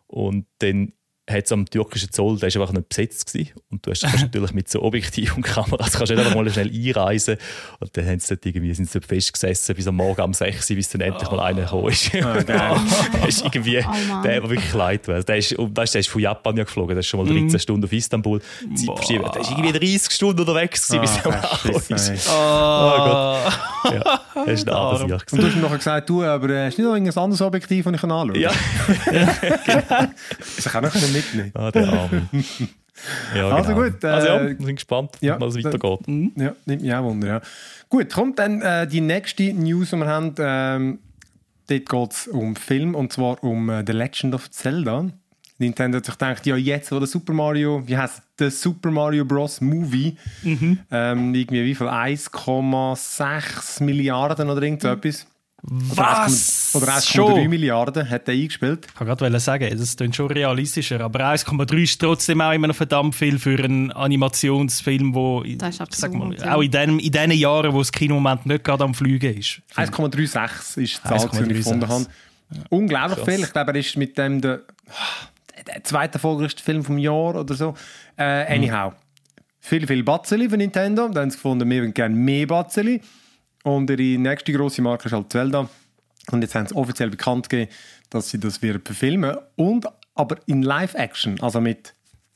Speaker 4: Und dann hat es am türkischen Zoll, der ist einfach nicht besetzt gewesen. Und du hast, natürlich mit so Objektiv und Kameras kannst du nicht einfach mal schnell einreisen. Und dann haben sie dort irgendwie, sind sie dort festgesessen bis am Morgen um 6 Uhr, bis dann endlich mal einer gekommen ist.
Speaker 3: Ah, geil.
Speaker 4: der ist irgendwie,
Speaker 6: Oh
Speaker 4: der war wirklich leid. weil Der ist, weißt, der ist von Japan ja geflogen, der ist schon mal 13 Stunden auf Istanbul. Zeit
Speaker 5: Boah.
Speaker 4: verschieben. Der ist irgendwie 30 Stunden unterwegs gewesen, bis er
Speaker 3: Ah,
Speaker 4: mal
Speaker 3: Scheiße,
Speaker 4: ist. Oh Gott. Ja, das ist ein Abenteuer.
Speaker 3: Und du hast ihm nachher gesagt, du, aber äh, hast du nicht noch irgendein anderes Objektiv, das ich anschauen kann?
Speaker 4: Ja,
Speaker 3: Das kann ich auch noch mitnehmen.
Speaker 4: ah, der Arme. Ja,
Speaker 3: Also
Speaker 4: genau.
Speaker 3: gut, äh,
Speaker 4: also ja, wir sind gespannt,
Speaker 3: ja,
Speaker 4: was
Speaker 3: da-
Speaker 4: weitergeht.
Speaker 3: Ja, nimmt mich auch Wunder, ja. Gut, kommt dann äh, die nächste News, die wir haben. Ähm, dort geht es um Film, und zwar um äh, The Legend of Zelda. Nintendo hat sich gedacht, ja, jetzt, wo der Super Mario, wie heißt es, der Super Mario Bros. Movie,
Speaker 5: Mhm.
Speaker 3: ähm, irgendwie wie viel? 1,6 Milliarden oder irgend so etwas.
Speaker 5: Was?
Speaker 3: Oder 1,3
Speaker 5: Schon?
Speaker 3: Milliarden hat er eingespielt.
Speaker 5: Ich wollte gerade sagen, das klingt schon realistischer. Aber 1,3 ist trotzdem auch immer noch verdammt viel für einen Animationsfilm, wo
Speaker 6: Das ist
Speaker 5: sag mal,
Speaker 6: ja.
Speaker 5: auch in den, in den Jahren, wo das Kinomoment nicht gerade am Fliegen ist.
Speaker 3: 1,36 ist die Zahl, die ich
Speaker 5: 1,36.
Speaker 3: gefunden habe. Unglaublich
Speaker 4: Krass.
Speaker 3: viel. Ich glaube, er ist mit dem der, der zweite erfolgreichste Film vom Jahr oder so. Äh, anyhow. Viel, viel Batzeli für Nintendo. Dann haben sie gefunden, wir würden gerne mehr Batzeli. Und ihre nächste grosse Marke ist halt Zelda. Und jetzt haben sie offiziell bekannt gegeben, dass sie das wieder verfilmen. Und aber in Live-Action, also mit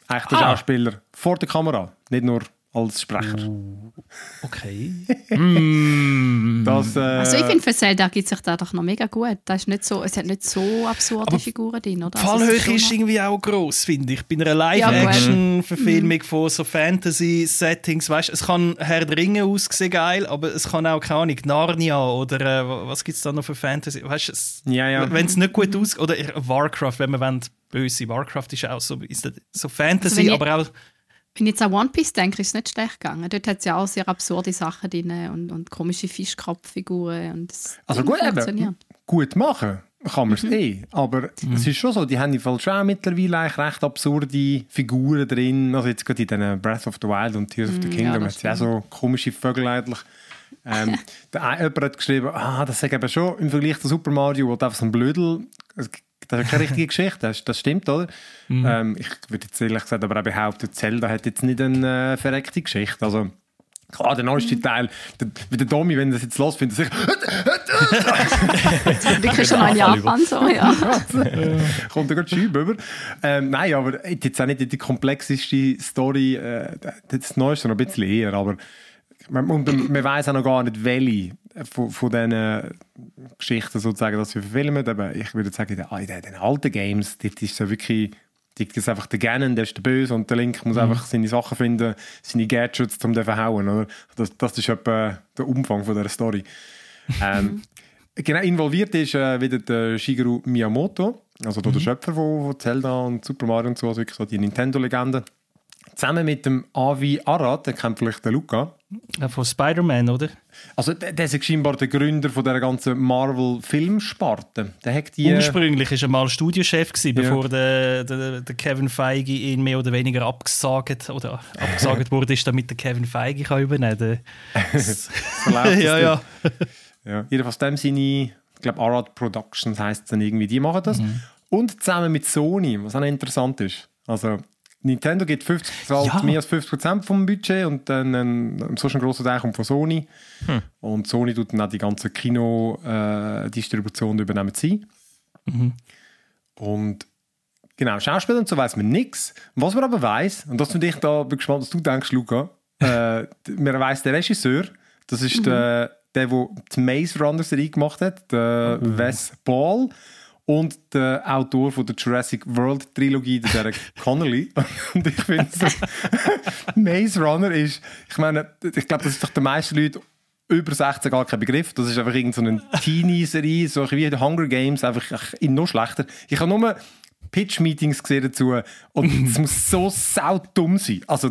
Speaker 3: echten
Speaker 5: Ah.
Speaker 3: Schauspielern vor der Kamera, nicht nur als Sprecher.
Speaker 5: Okay.
Speaker 3: Das, äh,
Speaker 6: Also ich finde, für Zelda gibt sich da doch noch mega gut. Das ist nicht so, es hat nicht so absurde
Speaker 5: Aber
Speaker 6: Figuren drin, oder?
Speaker 5: Die
Speaker 6: Also
Speaker 5: Fallhöhe
Speaker 6: schon
Speaker 5: ist
Speaker 6: noch-
Speaker 5: irgendwie auch gross, finde ich. Bei einer
Speaker 6: Ja,
Speaker 5: Live-Action-Verfilmung von so Fantasy-Settings, weißt es kann Herr der Ringe aussehen geil, aber es kann auch, keine Ahnung, Narnia oder äh, was gibt es da noch für Fantasy? Weißt es,
Speaker 3: Ja, ja.
Speaker 5: Wenn es nicht gut aussieht, oder Warcraft, wenn man wollen, böse Warcraft ist auch so, ist das so Fantasy,
Speaker 6: Also
Speaker 5: aber auch
Speaker 6: Wenn ich jetzt an One Piece denke, ist es nicht schlecht gegangen. Dort hat es ja auch sehr absurde Sachen drin und, und komische Fischkopffiguren. Und das
Speaker 3: Also gut,
Speaker 6: funktioniert.
Speaker 3: eben, gut machen kann man es eh. Aber es ist schon so, die haben im Fall schon mittlerweile eigentlich recht absurde Figuren drin. Also jetzt gerade in diesen Breath of the Wild und Tears of the
Speaker 6: Mm,
Speaker 3: Kingdom
Speaker 6: ja,
Speaker 3: hat es ja so komische Vögel eigentlich. Ähm, der eine, jemand hat geschrieben, ah, das ist eben schon im Vergleich zu Super Mario, wo du einfach so ein Blödel, es- das ist keine richtige Geschichte, das, das stimmt, oder? Ähm, ich würde jetzt ehrlich gesagt aber auch behaupten, Zelda hat jetzt nicht eine äh, verreckte Geschichte. Also, Klar, der neueste Teil, der, wie der Domi, wenn er das jetzt los findet, sich
Speaker 6: Wirklich schon in Japan so, ja.
Speaker 3: kommt er gerade Schübe über. Ähm, nein, aber jetzt auch nicht die komplexeste Story, äh, das Neueste noch ein bisschen eher, aber man, und man weiß auch noch gar nicht, welche von, von diesen Geschichten sozusagen, dass wir verfilmen. Aber ich würde sagen, in den, in den, in den alten Games, dort ist so wirklich, dort ist einfach der Ganon, der ist der Böse und der Link muss einfach seine Sachen finden, seine Gadgets, um den zu verhauen. Oder? Das, das ist etwa der Umfang von dieser Story. ähm, genau, involviert ist äh, wieder der Shigeru Miyamoto, also der Schöpfer von, von Zelda und Super Mario und so, also wirklich so die Nintendo-Legende. Zusammen mit dem Avi Arad, den kennt vielleicht der Luca.
Speaker 5: Äh, von Spider-Man, oder?
Speaker 3: Also der, der ist scheinbar der Gründer von der ganzen Marvel-Filmsparte. Der hat die...
Speaker 5: Ursprünglich war er mal Studiochef, gewesen, bevor der, der, der Kevin Feige ihn mehr oder weniger abgesagt, oder abgesagt wurde, ist, damit der Kevin Feige kann übernehmen kann.
Speaker 3: das
Speaker 5: ja, ja.
Speaker 3: Ja, jedenfalls dem seine, ich glaube Arad Productions heisst es dann irgendwie, die machen das. Und zusammen mit Sony, was auch interessant ist. Also Nintendo gibt 50, zahlt
Speaker 5: Ja.
Speaker 3: mehr als 50% vom Budget und dann ein, so ein grosser Teil kommt von Sony. Und Sony tut dann auch die ganze Kino-Distribution übernehmen sie. Und genau, Schauspieler und so weiß man nichts. Was man aber weiß, und das finde ich da, bin gespannt, was du denkst, Luca, äh, man weiß der Regisseur, das ist der, der, der die Maze Runner Serie gemacht hat, der Wes Ball. Und der Autor von der Jurassic World Trilogie, der Derek Connolly. Und ich finde so, Maze Runner ist, ich meine, ich glaube, das ist doch den meisten Leuten über 16 gar kein Begriff. Das ist einfach irgendeine so eine Teenie-Serie, so wie die Hunger Games, einfach in noch schlechter. Ich habe nur Pitch-Meetings gesehen dazu und es muss so saudumm sein. Also,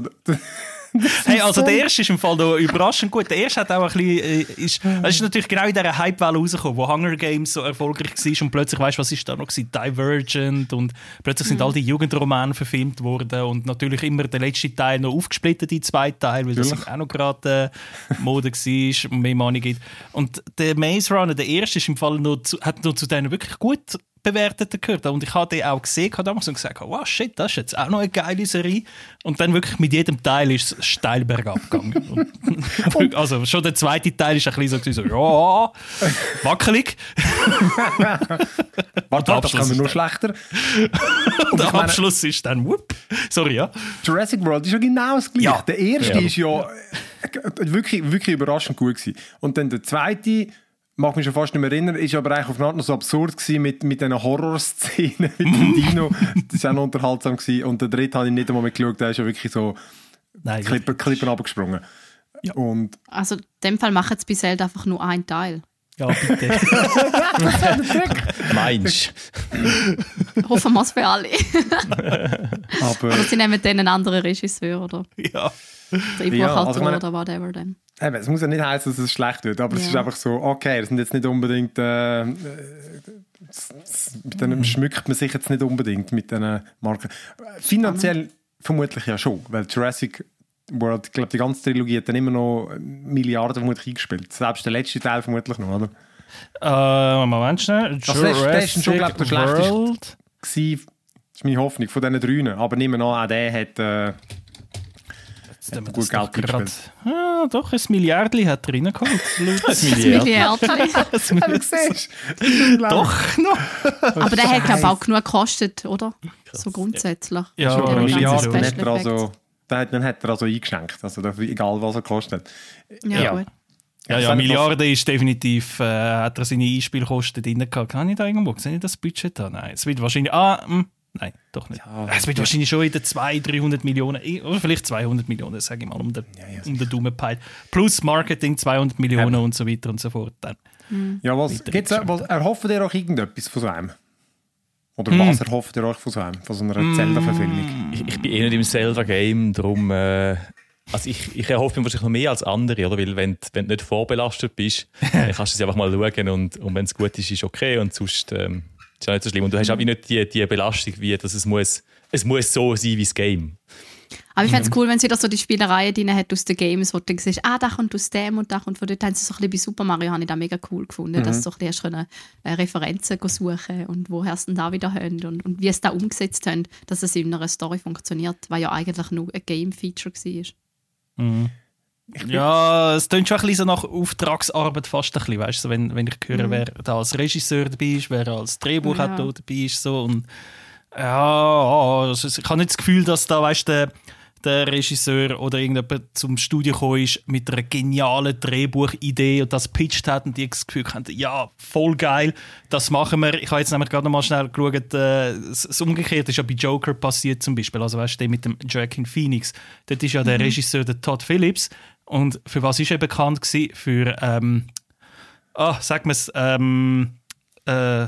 Speaker 5: Hey, also
Speaker 3: so-
Speaker 5: der erste ist im Fall da überraschend gut. Der erste hat auch ein bisschen, äh, ist, ist natürlich genau in dieser Hype-Welle rausgekommen, wo Hunger Games so erfolgreich war und plötzlich, weißt du, was ist da noch gewesen? Divergent und plötzlich sind all die Jugendromane verfilmt worden und natürlich immer der letzte Teil noch aufgesplittet in zwei Teile, weil das auch noch gerade äh, Mode war und mehr Money gibt. Und der Maze Runner, der erste, ist im Fall noch zu, hat noch zu denen wirklich gut bewerteten gehört. Und ich habe den auch gesehen habe damals und gesagt, wow, shit, das ist jetzt auch noch eine geile Serie. Und dann wirklich mit jedem Teil ist es steil bergab gegangen. Und- also schon der zweite Teil ist ein bisschen so, ja, wackelig.
Speaker 3: Warte, warte, das
Speaker 5: Abschluss
Speaker 3: kann man nur schlechter.
Speaker 5: Der
Speaker 3: ich meine-
Speaker 5: Abschluss ist dann, whoop. Sorry, ja.
Speaker 3: Jurassic World ist ja genau das Gleiche.
Speaker 5: Ja.
Speaker 3: Der erste
Speaker 4: Ja.
Speaker 3: ist ja äh, wirklich, wirklich überraschend gut gewesen. Und dann der zweite, mag mich schon fast nicht mehr erinnern, ist aber eigentlich auf eine Art noch so absurd gewesen mit, mit diesen Horrorszenen mit dem Dino. Das war auch noch unterhaltsam gewesen. Und der dritte habe ich nicht einmal mitgeschaut, der ist ja wirklich so
Speaker 5: Nein,
Speaker 3: Klippen, Klippen runtergesprungen. Und
Speaker 6: Also in dem Fall machen sie bei Zelda einfach nur einen Teil.
Speaker 5: ja, bitte.
Speaker 4: Meinst
Speaker 6: Hoffen wir es für alle.
Speaker 3: aber
Speaker 6: oder sie nehmen dann einen anderen Regisseur oder
Speaker 5: ja.
Speaker 6: Drehbuchautor
Speaker 3: Ja, also meine-
Speaker 6: oder whatever. Dann.
Speaker 3: Eben, es muss ja nicht heißen, dass es schlecht wird, aber es
Speaker 6: Ja.
Speaker 3: ist einfach so, okay, das sind jetzt nicht unbedingt äh, äh, s- s- mit denen schmückt man sich jetzt nicht unbedingt mit diesen Marken. Finanziell vermutlich ja schon, weil Jurassic World, ich glaube, die ganze Trilogie hat dann immer noch Milliarden vermutlich eingespielt. Selbst der letzte Teil vermutlich noch, oder?
Speaker 5: Äh, Moment schnell.
Speaker 3: das ist- der ist schon, glaub ich, der schlechteste.
Speaker 5: World.
Speaker 3: Gsi, das ist meine Hoffnung von diesen drei. Aber nehmen an, auch der hat... Äh,
Speaker 5: Haben wir
Speaker 3: gut
Speaker 5: das
Speaker 3: Geld eingespielt.
Speaker 5: Ah, doch, ein Milliardli hat er reingeholt.
Speaker 6: Das Milliardchen.
Speaker 3: aber siehst
Speaker 5: doch, noch.
Speaker 6: Aber der hat glaube ich auch genug gekostet, oder? So grundsätzlich.
Speaker 5: Ja,
Speaker 3: Ja, hat er also... Dann hat, er also eingeschenkt, also egal was er kostet.
Speaker 6: Ja,
Speaker 5: Ja.
Speaker 6: gut.
Speaker 5: Ja, ja, Milliarden ist definitiv, äh, hat er seine Einspielkosten drin gehabt. Kann ich da irgendwo, sehe ich das Budget da? Nein, es wird wahrscheinlich, ah, hm, nein, doch nicht. es wird wahrscheinlich schon in den 200, 300 Millionen, eh, oder vielleicht 200 Millionen, sage ich mal, um den, um den Daumen peilt. Plus Marketing 200 Millionen
Speaker 3: Ja.
Speaker 5: und so weiter und so fort. Dann.
Speaker 3: Ja, was, gibt's, was erhofft ihr euch irgendetwas von so einem? Oder
Speaker 5: Hm.
Speaker 3: was erhofft ihr euch von so einem? Von so einer Zelda-Verfilmung?
Speaker 4: Ich, ich bin eh nicht im Zelda-Game, darum. Äh, also ich, ich erhoffe mir wahrscheinlich noch mehr als andere, oder? Weil wenn, du- wenn du nicht vorbelastet bist, dann kannst du es einfach mal schauen und, und wenn es gut ist, ist okay und sonst ähm, ist es auch nicht so schlimm. Und du hast auch wie nicht die, die Belastung, wie dass es muss, es muss so sein wie das Game.
Speaker 6: Aber ich fände
Speaker 3: Mhm.
Speaker 6: es cool, wenn sie da so die Spielereien drin hat aus den Games, wo du dann siehst, ah, da kommt aus dem und da kommt von dort. Haben sie so ein bisschen bei Super Mario habe ich das mega cool gefunden,
Speaker 3: Mhm.
Speaker 6: dass du so ein bisschen äh, Referenzen go suchen und woher sie denn da wieder haben und, und wie sie da umgesetzt haben, dass es in einer Story funktioniert, weil ja eigentlich nur ein Game-Feature war.
Speaker 5: Ja, es klingt schon ein bisschen nach Auftragsarbeit fast ein bisschen, weißt du, so, wenn, wenn ich höre, wer da als Regisseur dabei ist, wer als Drehbuchautor
Speaker 6: Ja.
Speaker 5: dabei ist, so und ja, also ich habe nicht das Gefühl, dass da, weißt der, der Regisseur oder irgendjemand zum Studio gekommen ist mit einer genialen Drehbuchidee und das pitcht hat und die das Gefühl haben, ja, voll geil, das machen wir. Ich habe jetzt nämlich gerade noch mal schnell geschaut, äh, das Umgekehrte ist ja bei Joker passiert zum Beispiel, also weißt du, mit dem Joaquin Phoenix, dort ist ja der Regisseur der Todd Phillips und für was ist er bekannt gewesen? Für, ähm, ah, sag mir es, ähm, äh,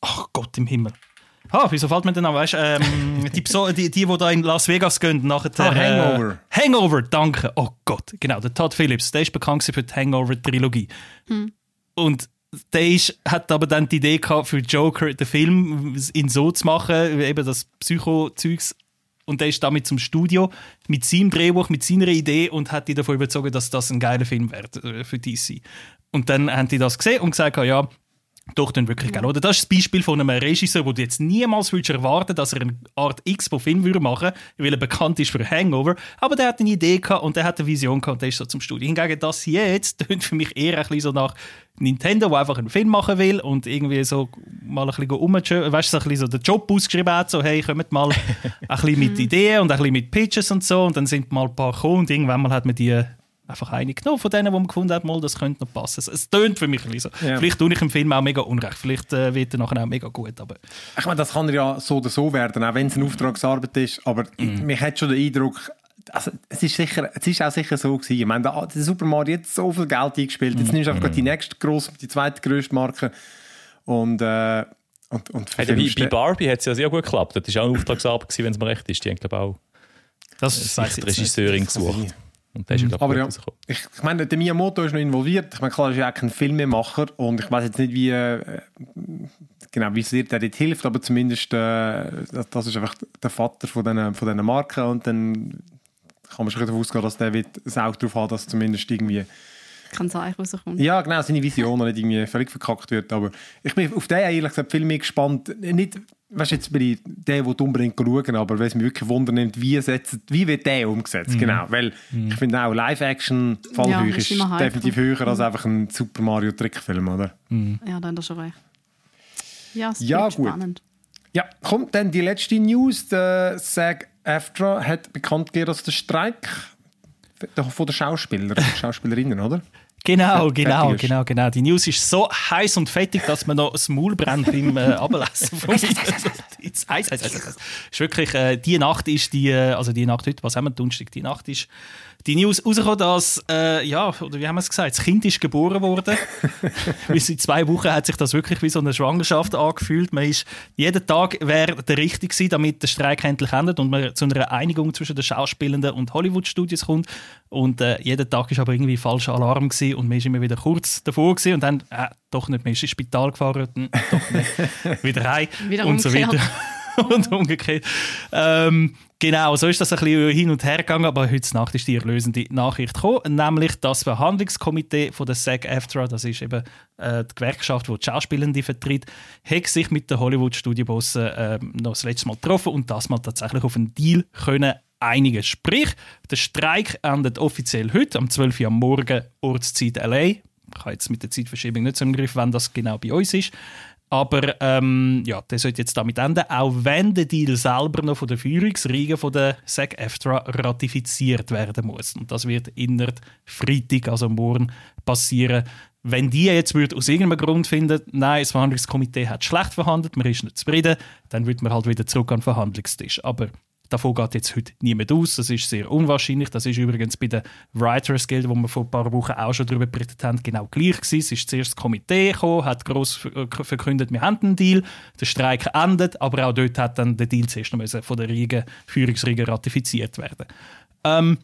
Speaker 5: ach Gott im Himmel. Ah, wieso fällt mir denn an? Weißt du, ähm, die, Pso- die, die, die da in Las Vegas gehen, nachher.
Speaker 3: Ah,
Speaker 5: äh,
Speaker 3: Hangover.
Speaker 5: Hangover, danke. Oh Gott, genau, der Todd Phillips, der ist bekannt gewesen für die Hangover-Trilogie. Und der ist, hat aber dann die Idee gehabt, für Joker den Film in so zu machen, eben das Psycho-Zeugs. Und der ist damit zum Studio mit seinem Drehbuch, mit seiner Idee und hat die davon überzogen, dass das ein geiler Film wird äh, für DC. Und dann haben die das gesehen und gesagt, ja, doch, dann wirklich geil. Oder das ist das Beispiel von einem Regisseur, wo du jetzt niemals würdest erwarten dass er eine Art X von Film würde machen weil er bekannt ist für Hangover. Aber der hat eine Idee gehabt und der hat eine Vision gehabt und der ist so zum Studio. Hingegen das jetzt tönt für mich eher ein bisschen so nach Nintendo, der einfach einen Film machen will und irgendwie so mal ein bisschen rumschön, weißt du, so ein bisschen so den Job ausgeschrieben hat, so hey, kommt mal ein bisschen mit Ideen und ein bisschen mit Pitches und so und dann sind mal ein paar gekommen und irgendwann mal hat man die einfach eine genommen von denen, die man gefunden hat, mal, das könnte noch passen. Es, es tönt für mich ein bisschen so.
Speaker 3: Ja.
Speaker 5: Vielleicht tue ich im Film auch mega unrecht, vielleicht äh, wird er nachher auch mega gut, aber
Speaker 3: Ich meine, das kann ja so oder so werden, auch wenn es eine Auftragsarbeit ist. Aber
Speaker 5: Mhm.
Speaker 3: mich hat schon den Eindruck, also, es, ist sicher, es ist auch sicher so gewesen. Ich meine, der, der Super Mario hat so viel Geld eingespielt.
Speaker 5: Mhm.
Speaker 3: Jetzt nimmst du einfach gerade die nächste grosse, die zweite grösste Marke. Und, äh, und, und
Speaker 4: Hey, bei, bei Barbie hat es ja sehr gut geklappt. Das war auch eine Auftragsarbeit, wenn es mir recht ist. Die haben, glaube ich, auch
Speaker 5: das weiß
Speaker 4: die. Regisseurin gesucht. Und der ist, glaube
Speaker 3: Aber
Speaker 4: ich,
Speaker 3: ja,
Speaker 4: rausgekommen.
Speaker 3: ich, ich meine, der Miyamoto ist noch involviert. Ich meine, klar, er ist ja auch kein Filmemacher und ich weiß jetzt nicht, wie äh, genau wie sehr der dort hilft, aber zumindest äh, das, das ist einfach der Vater von diesen von diesen Marken und dann kann man schon davon ausgehen, dass der wird ein Auge darauf haben, dass zumindest irgendwie
Speaker 6: kann sein, rauskommt.
Speaker 3: Ja, genau, seine Vision nicht irgendwie völlig verkackt wird. Aber ich bin auf den ehrlich gesagt viel mehr gespannt. Nicht, weißt du, jetzt bin ich der, der unbedingt schauen aber weil es mich wirklich wundernimmt, wie, setzt, wie wird der umgesetzt. Genau, weil ich finde auch Live-Action
Speaker 6: Ja,
Speaker 3: Fallhöhe
Speaker 6: ist
Speaker 3: ist
Speaker 6: Hype.
Speaker 3: definitiv höher als einfach ein Super Mario Trickfilm, oder?
Speaker 6: Ja, dann du schon recht. Ja, es
Speaker 3: Ja, gut.
Speaker 6: spannend.
Speaker 3: Ja, kommt dann die letzte News. Der SAG-AFTRA hat bekannt gegeben, dass der Streik von den Schauspieler, Schauspielerinnen, oder?
Speaker 5: Genau, genau, genau, genau. Die News ist so heiß und fettig, dass man noch das Maul brennt beim äh, Ablesen von heiß, heiß, heiß. Ist wirklich, äh, die Nacht ist die, äh, also die Nacht heute, was haben wir, Donnerstag, die Nacht ist die News rausgekommen, dass, äh, ja, oder wie haben wir es gesagt, das Kind ist geboren worden. Weil seit zwei Wochen hat sich das wirklich wie so eine Schwangerschaft angefühlt. Man ist, jeden Tag wäre der richtige gewesen, damit der Streik endlich endet und man zu einer Einigung zwischen den Schauspielenden und Hollywood-Studios kommt. Und äh, jeden Tag ist aber irgendwie falscher Alarm gewesen und man ist immer wieder kurz davor gewesen und dann, äh, doch nicht, man ist ins Spital gefahren, doch nicht, wieder heim
Speaker 6: Wieder
Speaker 5: und so weiter. und umgekehrt. Ähm, genau, so ist das ein bisschen hin und her gegangen, aber heute Nacht ist die erlösende Nachricht gekommen, nämlich das Verhandlungskomitee von der SAG-AFTRA, das ist eben äh, die Gewerkschaft, die die Schauspielende vertritt, hat sich mit den Hollywood-Studiobossen äh, noch das letzte Mal getroffen und das mal tatsächlich auf einen Deal können einigen. Sprich, der Streik endet offiziell heute, am 12 Uhr am Morgen, Ortszeit LA. Ich habe jetzt mit der Zeitverschiebung nicht so im Griff, wann das genau bei uns ist. Aber ähm, ja, der sollte jetzt damit enden, auch wenn der Deal selber noch von der Führungsriege von der SAG-AFTRA ratifiziert werden muss. Und das wird inner Freitag, also morgen, passieren. Wenn die jetzt würde aus irgendeinem Grund finden, nein, das Verhandlungskomitee hat schlecht verhandelt, man ist nicht zufrieden, dann wird man halt wieder zurück an den Verhandlungstisch. Aber Davon geht jetzt heute niemand aus. Das ist sehr unwahrscheinlich. Das ist übrigens bei den Writers Guild, wo wir vor ein paar Wochen auch schon darüber berichtet haben, genau gleich gewesen. Es ist zuerst das Komitee gekommen, hat gross ver- verkündet, wir haben einen Deal. Der Streik endet, aber auch dort hat dann der Deal zuerst noch von der Riege, Führungsriege ratifiziert werden. Ähm,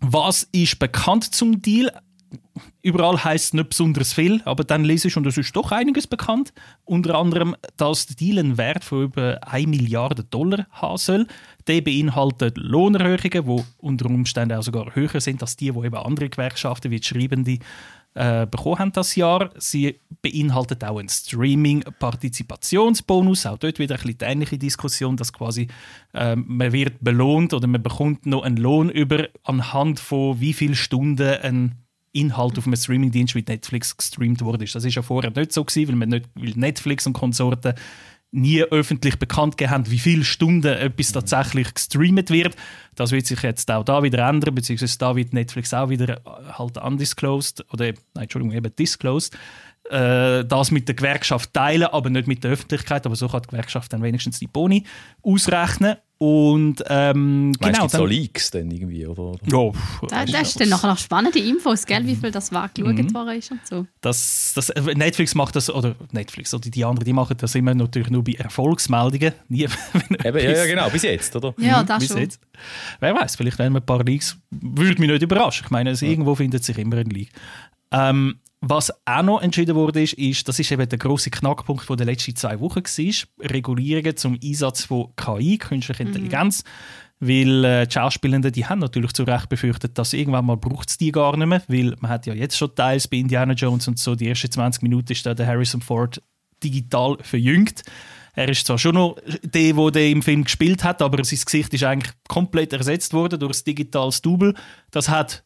Speaker 5: was ist bekannt zum Deal? Überall heißt es nicht besonders viel, aber dann lese ich und es ist doch einiges bekannt. Unter anderem, dass der Deal einen Wert von über 1 Milliarde Dollar haben soll. Der beinhaltet Lohnerhöhungen, die unter Umständen auch sogar höher sind als die, die eben andere Gewerkschaften wie die Schreibende äh, bekommen haben das Jahr. Sie beinhaltet auch einen Streaming-Partizipationsbonus, auch dort wieder ein bisschen die ähnliche Diskussion, dass quasi ähm, man wird belohnt oder man bekommt noch einen Lohn über anhand von wie viele Stunden ein Inhalt auf einem Streamingdienst wie Netflix gestreamt wurde. Das ist ja vorher nicht so gewesen, weil, man nicht, weil Netflix und Konsorten nie öffentlich bekannt gegeben haben, wie viele Stunden etwas tatsächlich gestreamt wird. Das wird sich jetzt auch da wieder ändern, beziehungsweise da wird Netflix auch wieder äh, halt undisclosed oder nein, Entschuldigung, eben disclosed. Äh, das mit der Gewerkschaft teilen, aber nicht mit der Öffentlichkeit. Aber so kann die Gewerkschaft dann wenigstens die Boni ausrechnen. Und ähm,
Speaker 4: Meinst
Speaker 5: genau,
Speaker 4: du so
Speaker 5: dann,
Speaker 4: Leaks dann irgendwie? Oder?
Speaker 5: ja,
Speaker 6: Da, da ist dann nachher noch spannende Infos, gell, wie viel das war geschaut worden ist und so.
Speaker 5: das, das, äh, Netflix macht das, oder Netflix oder die anderen, die machen das immer natürlich nur bei Erfolgsmeldungen. Nie, wenn
Speaker 4: Eben, ja, ja, genau, bis jetzt, oder?
Speaker 6: Ja, das
Speaker 5: bis
Speaker 6: schon.
Speaker 5: jetzt. Wer weiß, vielleicht haben wir ein paar Leaks. Würde mich nicht überraschen. Ich meine, also irgendwo findet sich immer ein Leak. Ähm, was auch noch entschieden wurde, ist, ist, das ist eben der große Knackpunkt der letzten zwei Wochen war, Regulierungen zum Einsatz von KI, künstlicher Intelligenz. Weil äh, die Schauspielenden, die haben natürlich zu Recht befürchtet, dass irgendwann mal braucht es die gar nicht mehr, weil man hat ja jetzt schon teils bei Indiana Jones und so, die ersten 20 Minuten ist da der Harrison Ford digital verjüngt. Er ist zwar schon noch der, der den im Film gespielt hat, aber sein Gesicht ist eigentlich komplett ersetzt worden durch ein digitales Double. Das hat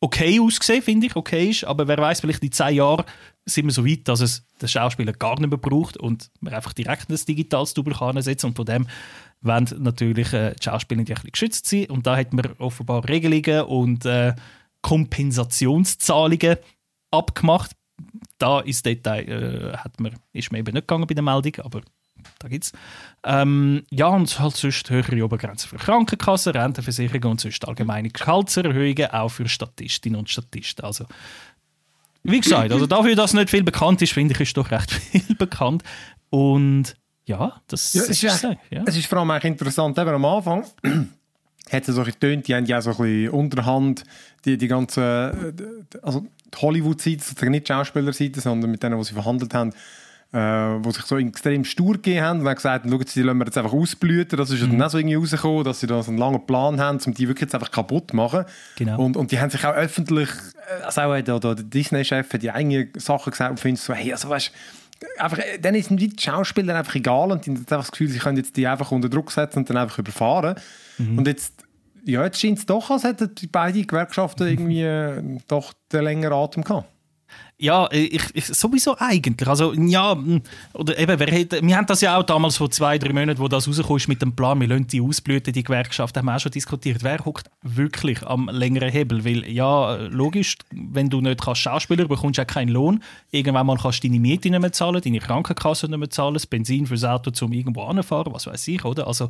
Speaker 5: okay ausgesehen, finde ich, okay ist, aber wer weiß, vielleicht in zehn Jahren sind wir so weit, dass es der Schauspieler gar nicht mehr braucht und man einfach direkt ein digitales Double kann ansetzen. Und von dem wollen natürlich äh, die Schauspieler ein bisschen geschützt sein. Und da hat man offenbar Regelungen und äh, Kompensationszahlungen abgemacht. Da ins Detail äh, hat man, ist man eben nicht gegangen bei der Meldung, aber da gibt's. Ähm, ja, und halt sonst höhere Obergrenzen für Krankenkassen, Rentenversicherungen und sonst allgemeine Gehaltserhöhungen, auch für Statistinnen und Statisten. Also, wie gesagt, also dafür, dass nicht viel bekannt ist, finde ich, ist doch recht viel bekannt. Und ja, das,
Speaker 3: Ja, ist echt-
Speaker 5: ja.
Speaker 3: es ist vor allem interessant, eben am Anfang hat es so getönt, die haben ja so ein bisschen unterhand die, die ganze, äh, also die Hollywood-Seite, sozusagen nicht Schauspielerseite, sondern mit denen, die sie verhandelt haben, äh, wo sich so extrem stur gegeben haben und haben gesagt, schauen Sie, die lassen wir jetzt einfach ausblüten. Das ist ja dann auch so irgendwie rausgekommen, dass sie da so einen langen Plan haben, um die wirklich jetzt einfach kaputt zu machen.
Speaker 5: Genau.
Speaker 3: Und, und die haben sich auch öffentlich, äh, also auch der, der Disney-Chef hat die eigenen Sachen gesagt und findet so, hey, also weißt einfach, äh, dann ist die Schauspieler einfach egal und die haben einfach das Gefühl, sie können jetzt die einfach unter Druck setzen und dann einfach überfahren. Und jetzt, ja, jetzt scheint es doch, als hätten die beiden Gewerkschaften irgendwie äh, doch den längeren Atem gehabt.
Speaker 5: Ja, ich, ich, sowieso eigentlich. Also, ja, mh, oder eben, wer hätte, wir haben das ja auch damals vor zwei, drei Monaten, wo das rausgekommen ist mit dem Plan, wir lassen die ausblüten, die Gewerkschaft, haben wir auch schon diskutiert. Wer hockt wirklich am längeren Hebel? Weil, ja, logisch, wenn du nicht kannst Schauspieler bekommst du auch keinen Lohn. Irgendwann mal kannst du deine Miete nicht mehr zahlen, deine Krankenkasse nicht mehr zahlen, das Benzin fürs Auto, um irgendwo anzufahren, was weiß ich, oder? Also,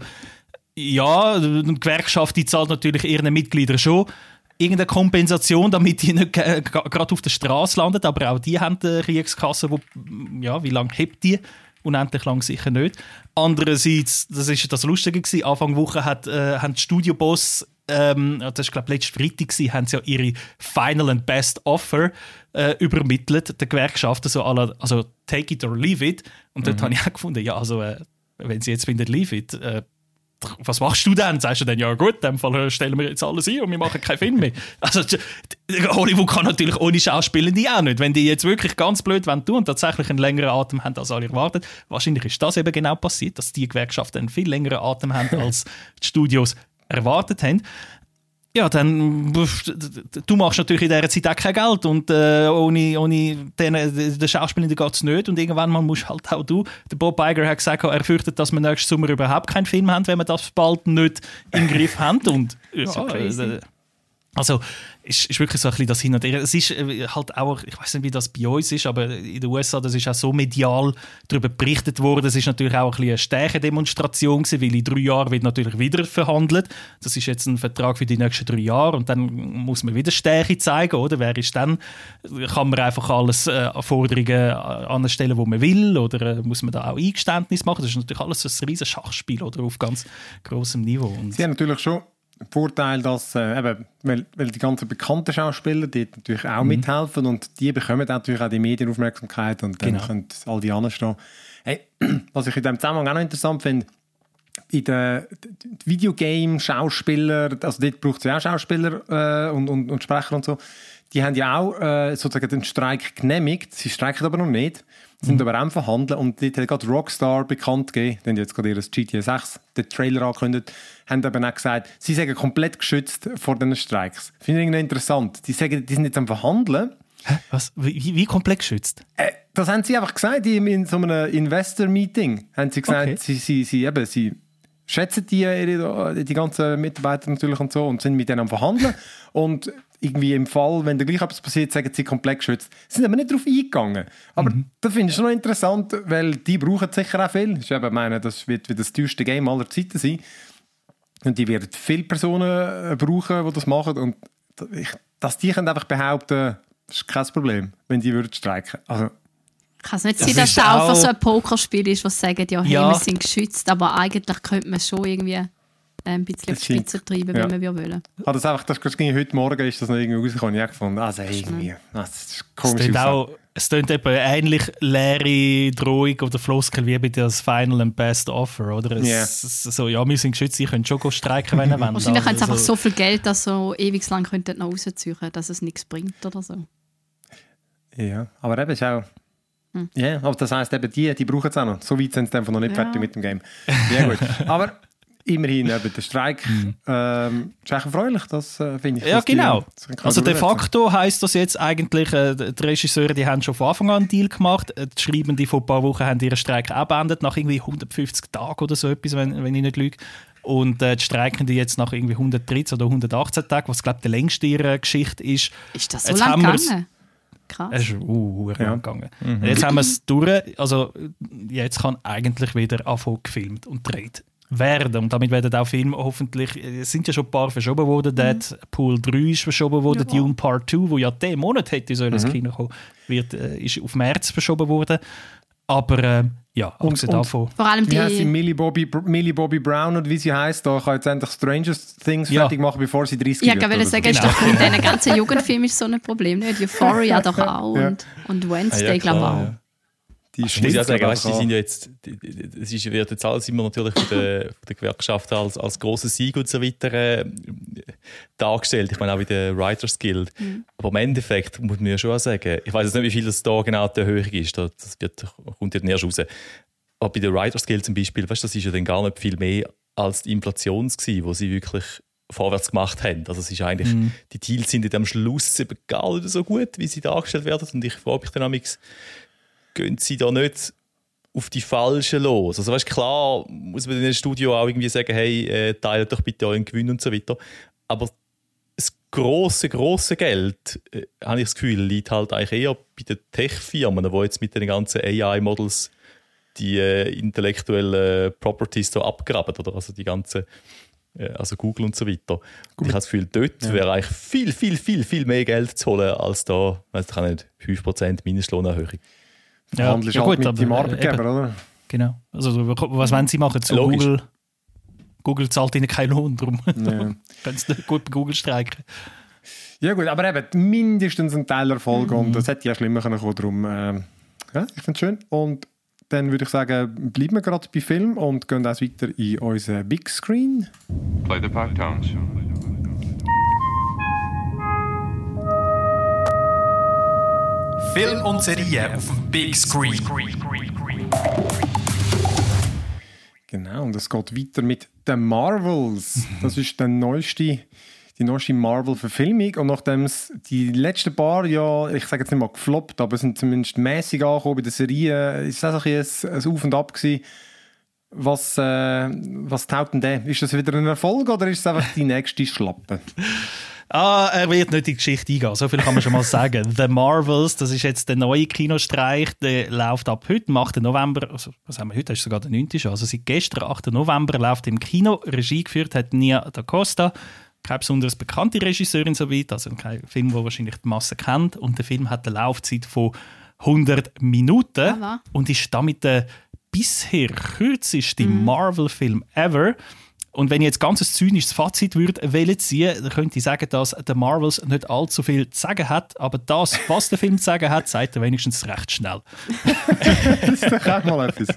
Speaker 5: ja, die Gewerkschaft die zahlt natürlich ihren Mitgliedern schon irgendeine Kompensation, damit die nicht gerade auf der Straße landen. Aber auch die haben eine Kriegskasse, wo, ja, wie lange hebt die? Unendlich lang sicher nicht. Andererseits, das ist das Lustige gewesen, Anfang Woche hat, äh, haben die Studioboss ähm, das ist glaube letzte Freitag gewesen, haben sie ja ihre Final and Best Offer äh, übermittelt, der Gewerkschaften, so alle, also take it or leave it. Und dort habe ich auch gefunden, ja, also äh, wenn sie jetzt finden, leave it, äh, was machst du dann? Sagst du dann, ja gut, in dem Fall stellen wir jetzt alles ein und wir machen keinen Film mehr. Also Hollywood kann natürlich ohne Schauspielende auch nicht. Wenn die jetzt wirklich ganz blöd tun und tatsächlich einen längeren Atem haben als alle erwartet, wahrscheinlich ist das eben genau passiert, dass die Gewerkschaften einen viel längeren Atem haben, als die Studios erwartet haben. Ja, dann du machst natürlich in dieser Zeit auch kein Geld und äh, ohne, ohne den, den Schauspielenden geht es nicht und irgendwann mal musst halt auch du, der Bob Iger hat gesagt, er fürchtet, dass wir nächsten Sommer überhaupt keinen Film haben, wenn wir das bald nicht im Griff haben und ja, äh, also ist, ist wirklich so ein bisschen das Hin und Her. Es ist äh, halt auch, ich weiß nicht, wie das bei uns ist, aber in den USA, das ist auch so medial darüber berichtet worden. Es ist natürlich auch ein bisschen eine Stärkedemonstration gewesen, weil in drei Jahren wird natürlich wieder verhandelt. Das ist jetzt ein Vertrag für die nächsten drei Jahre und dann muss man wieder Stärke zeigen, oder? Wer ist dann? Kann man einfach alles äh, Forderungen anstellen, wo man will, oder äh, muss man da auch Eingeständnis machen? Das ist natürlich alles ein riesiges Schachspiel, oder? Auf ganz großem Niveau. Und
Speaker 3: Sie haben natürlich schon Vorteil, dass äh, eben, weil, weil die ganzen bekannten Schauspieler die natürlich auch mhm. mithelfen und die bekommen natürlich auch die Medienaufmerksamkeit und dann
Speaker 5: Genau.
Speaker 3: können all die anderen stehen. Hey, was ich in diesem Zusammenhang auch noch interessant finde, in den Videogame-Schauspieler, also dort braucht es ja auch Schauspieler äh, und, und, und Sprecher und so, die haben ja auch äh, sozusagen den Streik genehmigt, sie streiken aber noch nicht, sind aber auch am Verhandeln und dort hat gerade Rockstar bekannt gegeben, die haben jetzt gerade ihr GTA 6, den Trailer angekündigt, haben eben auch gesagt, sie sind komplett geschützt vor diesen Streiks. Finde ich irgendwie interessant. Die sagen, die sind jetzt am Verhandeln,
Speaker 5: Hä? Was? Wie, wie komplett geschützt?
Speaker 3: äh, das haben sie einfach gesagt in, so einem Investor-Meeting. Haben sie gesagt,
Speaker 5: Okay.
Speaker 3: sie, sie, sie, eben, sie schätzen die, ihre, die ganzen Mitarbeiter natürlich und so und sind mit denen am Verhandeln. und irgendwie im Fall, wenn da gleich etwas passiert, sagen sie komplett geschützt. Sie sind aber nicht darauf eingegangen. Aber das finde ich schon noch interessant, weil die brauchen sicher auch viel. Ich meine, das wird wie das teuerste Game aller Zeiten sein. Und die werden viele Personen äh, brauchen, die das machen. Und ich, dass die können einfach behaupten, das ist kein Problem, wenn die würden streiken. Also,
Speaker 6: Kann es nicht
Speaker 5: Das
Speaker 6: sein, dass
Speaker 5: ist
Speaker 6: es auch so ein Pokerspiel ist, was sagen, ja, hey,
Speaker 5: Ja.
Speaker 6: wir sind geschützt, aber eigentlich könnte man schon irgendwie äh, ein bisschen
Speaker 3: Das
Speaker 6: auf die Spitze treiben,
Speaker 3: ja.
Speaker 6: wenn man wir wollen.
Speaker 3: Ah, das einfach, das ging heute Morgen ist das noch irgendwie rausgekommen. Ich habe gefunden, also irgendwie, das ist komisch.
Speaker 5: auch, es tönt eben ähnlich leere Drohung oder Floskel wie bei das Final and Best Offer, oder? Es,
Speaker 3: Ja.
Speaker 5: es, so, ja, wir sind geschützt, sie können schon go streiken, wenn sie wollen.
Speaker 6: Wahrscheinlich haben sie
Speaker 5: Also,
Speaker 6: einfach so viel Geld, dass so ewig lang könnten noch rausziehen, dass es nichts bringt oder so.
Speaker 3: Ja, aber eben ist auch.
Speaker 6: Hm.
Speaker 3: Ja, aber das heisst eben, die, die brauchen es auch noch. So weit sind sie einfach noch nicht
Speaker 6: Ja.
Speaker 3: fertig mit dem Game. Ja, gut. aber immerhin eben der Streik. Ähm, ist echt erfreulich, das äh, finde ich.
Speaker 5: Ja,
Speaker 3: die-
Speaker 5: genau.
Speaker 3: kann
Speaker 5: Also de facto heisst das jetzt eigentlich, äh, die Regisseure die haben schon von Anfang an einen Deal gemacht. Äh, Die Schreibenden vor ein paar Wochen haben ihren Streik auch beendet, nach irgendwie 150 Tagen oder so etwas, wenn, wenn ich nicht lüge. Und äh, die Streikenden jetzt nach irgendwie 113 oder 118 Tagen, was glaube ich die längste ihrer Geschichte ist.
Speaker 6: Ist das so
Speaker 5: Jetzt wir's-
Speaker 6: gegangen? Krass.
Speaker 5: Es ist uh,
Speaker 3: Ja.
Speaker 5: lang gegangen. Jetzt haben wir es durch. Also jetzt kann eigentlich wieder anfangen gefilmt und gedreht werden. Und damit werden auch Filme hoffentlich, es sind ja schon ein paar verschoben worden. Deadpool 3 ist verschoben worden,
Speaker 6: Ja.
Speaker 5: Dune Part 2, wo ja diesen Monat hätte sollen ins Kino kommen, wird, äh, ist auf März verschoben worden. Aber äh, ja,
Speaker 3: Und-
Speaker 5: abgesehen
Speaker 3: und-
Speaker 5: davon.
Speaker 6: Vor allem
Speaker 3: Wie heißt sie?
Speaker 6: die.
Speaker 3: Millie Bobby, Millie Bobby Brown oder wie sie heißt, da kann jetzt endlich Stranger Things
Speaker 5: Ja.
Speaker 3: fertig machen, bevor sie 30
Speaker 6: Ja,
Speaker 3: wird.
Speaker 6: ich wollte
Speaker 3: oder so.
Speaker 6: sagen, ist
Speaker 5: Genau.
Speaker 6: doch mit diesen ganzen Jugendfilmen ist so ein Problem nicht. Euphoria doch auch
Speaker 3: Ja.
Speaker 6: und, und Wednesday,
Speaker 4: Ah, ja,
Speaker 6: glaube ich auch.
Speaker 3: Die
Speaker 4: Ich muss ja sagen, weißt, die sind ja jetzt, es ist, wird jetzt alles immer natürlich von der, von der Gewerkschaft als, als großer Sieg und so weiter äh, dargestellt. Ich meine auch wie der Writers Guild. Aber im Endeffekt muss man ja schon auch sagen, ich weiß jetzt nicht, wie viel das da genau die Erhöhung ist. Das wird, kommt ja erst raus. Aber bei der Writers Guild zum Beispiel, weißt, das ist ja dann gar nicht viel mehr als die Inflation gewesen, wo sie wirklich vorwärts gemacht haben. Also es ist eigentlich, die Deals sind am Schluss eben gar nicht so gut, wie sie dargestellt werden. Und ich frage mich dann amigs, gehen sie da nicht auf die Falschen los? Also weißt, klar muss man in einem Studio auch irgendwie sagen, hey, äh, teilt doch bitte euren Gewinn und so weiter. Aber das große, große Geld, äh, habe ich das Gefühl, liegt halt eigentlich eher bei den Tech-Firmen, die jetzt mit den ganzen AI-Models die äh, intellektuellen Properties so abgraben, oder? Also die ganzen, äh, also Google und so weiter. Und ich habe das Gefühl, dort wäre eigentlich viel, viel, viel, viel mehr Geld zu holen, als da, weiß ich nicht, 5% Mindestlohnerhöhung.
Speaker 5: Ja,
Speaker 3: handelst
Speaker 5: ja
Speaker 3: halt
Speaker 5: gut,
Speaker 3: mit deinem
Speaker 5: aber, äh,
Speaker 3: Arbeitgeber,
Speaker 5: eben.
Speaker 3: oder?
Speaker 5: Genau. Also, was wollen sie machen zu
Speaker 4: Logisch.
Speaker 5: Google? Google zahlt ihnen keinen Lohn, darum
Speaker 3: Ja.
Speaker 5: können sie nicht gut bei Google streiken.
Speaker 3: Ja gut, aber eben mindestens ein Teilerfolg und das hätte ja schlimmer können kommen, darum ähm, ja, ich finde es schön und dann würde ich sagen, bleiben wir gerade bei Film und gehen auch weiter in unseren Big Screen.
Speaker 7: Play the pipe tones.
Speaker 1: Film und Serie auf dem Big Screen.
Speaker 3: Genau, und es geht weiter mit The Marvels. Das ist der neueste, die neueste Marvel-Verfilmung. Und nachdem es die letzten paar Jahre, ich sage jetzt nicht mal gefloppt, aber es sind zumindest mäßig angekommen bei der Serie, ist das bisschen ein, ein Auf und Ab gewesen. Was, äh, was taugt denn der? Ist das wieder ein Erfolg oder ist es einfach die nächste Schlappe?
Speaker 5: Ah, er wird nicht in die Geschichte eingehen, so viel kann man schon mal sagen. The Marvels, das ist jetzt der neue Kinostreich, der läuft ab heute, am 8. November, also, was haben wir heute, das ist sogar der 9. schon, also seit gestern, 8. November, läuft im Kino. Regie geführt hat Nia da Costa, keine besonders bekannte Regisseurin soweit, also kein Film, den wahrscheinlich die Masse kennt. Und der Film hat eine Laufzeit von 100 Minuten
Speaker 6: Ah, was?
Speaker 5: und ist damit der bisher kürzeste Marvel-Film ever. Und wenn ich jetzt ganz ein zynisches Fazit würde wählen ziehen, dann könnte ich sagen, dass der Marvels nicht allzu viel zu sagen hat, aber das, was der Film zu sagen hat, sagt er wenigstens recht schnell.
Speaker 3: Das ist doch auch mal etwas.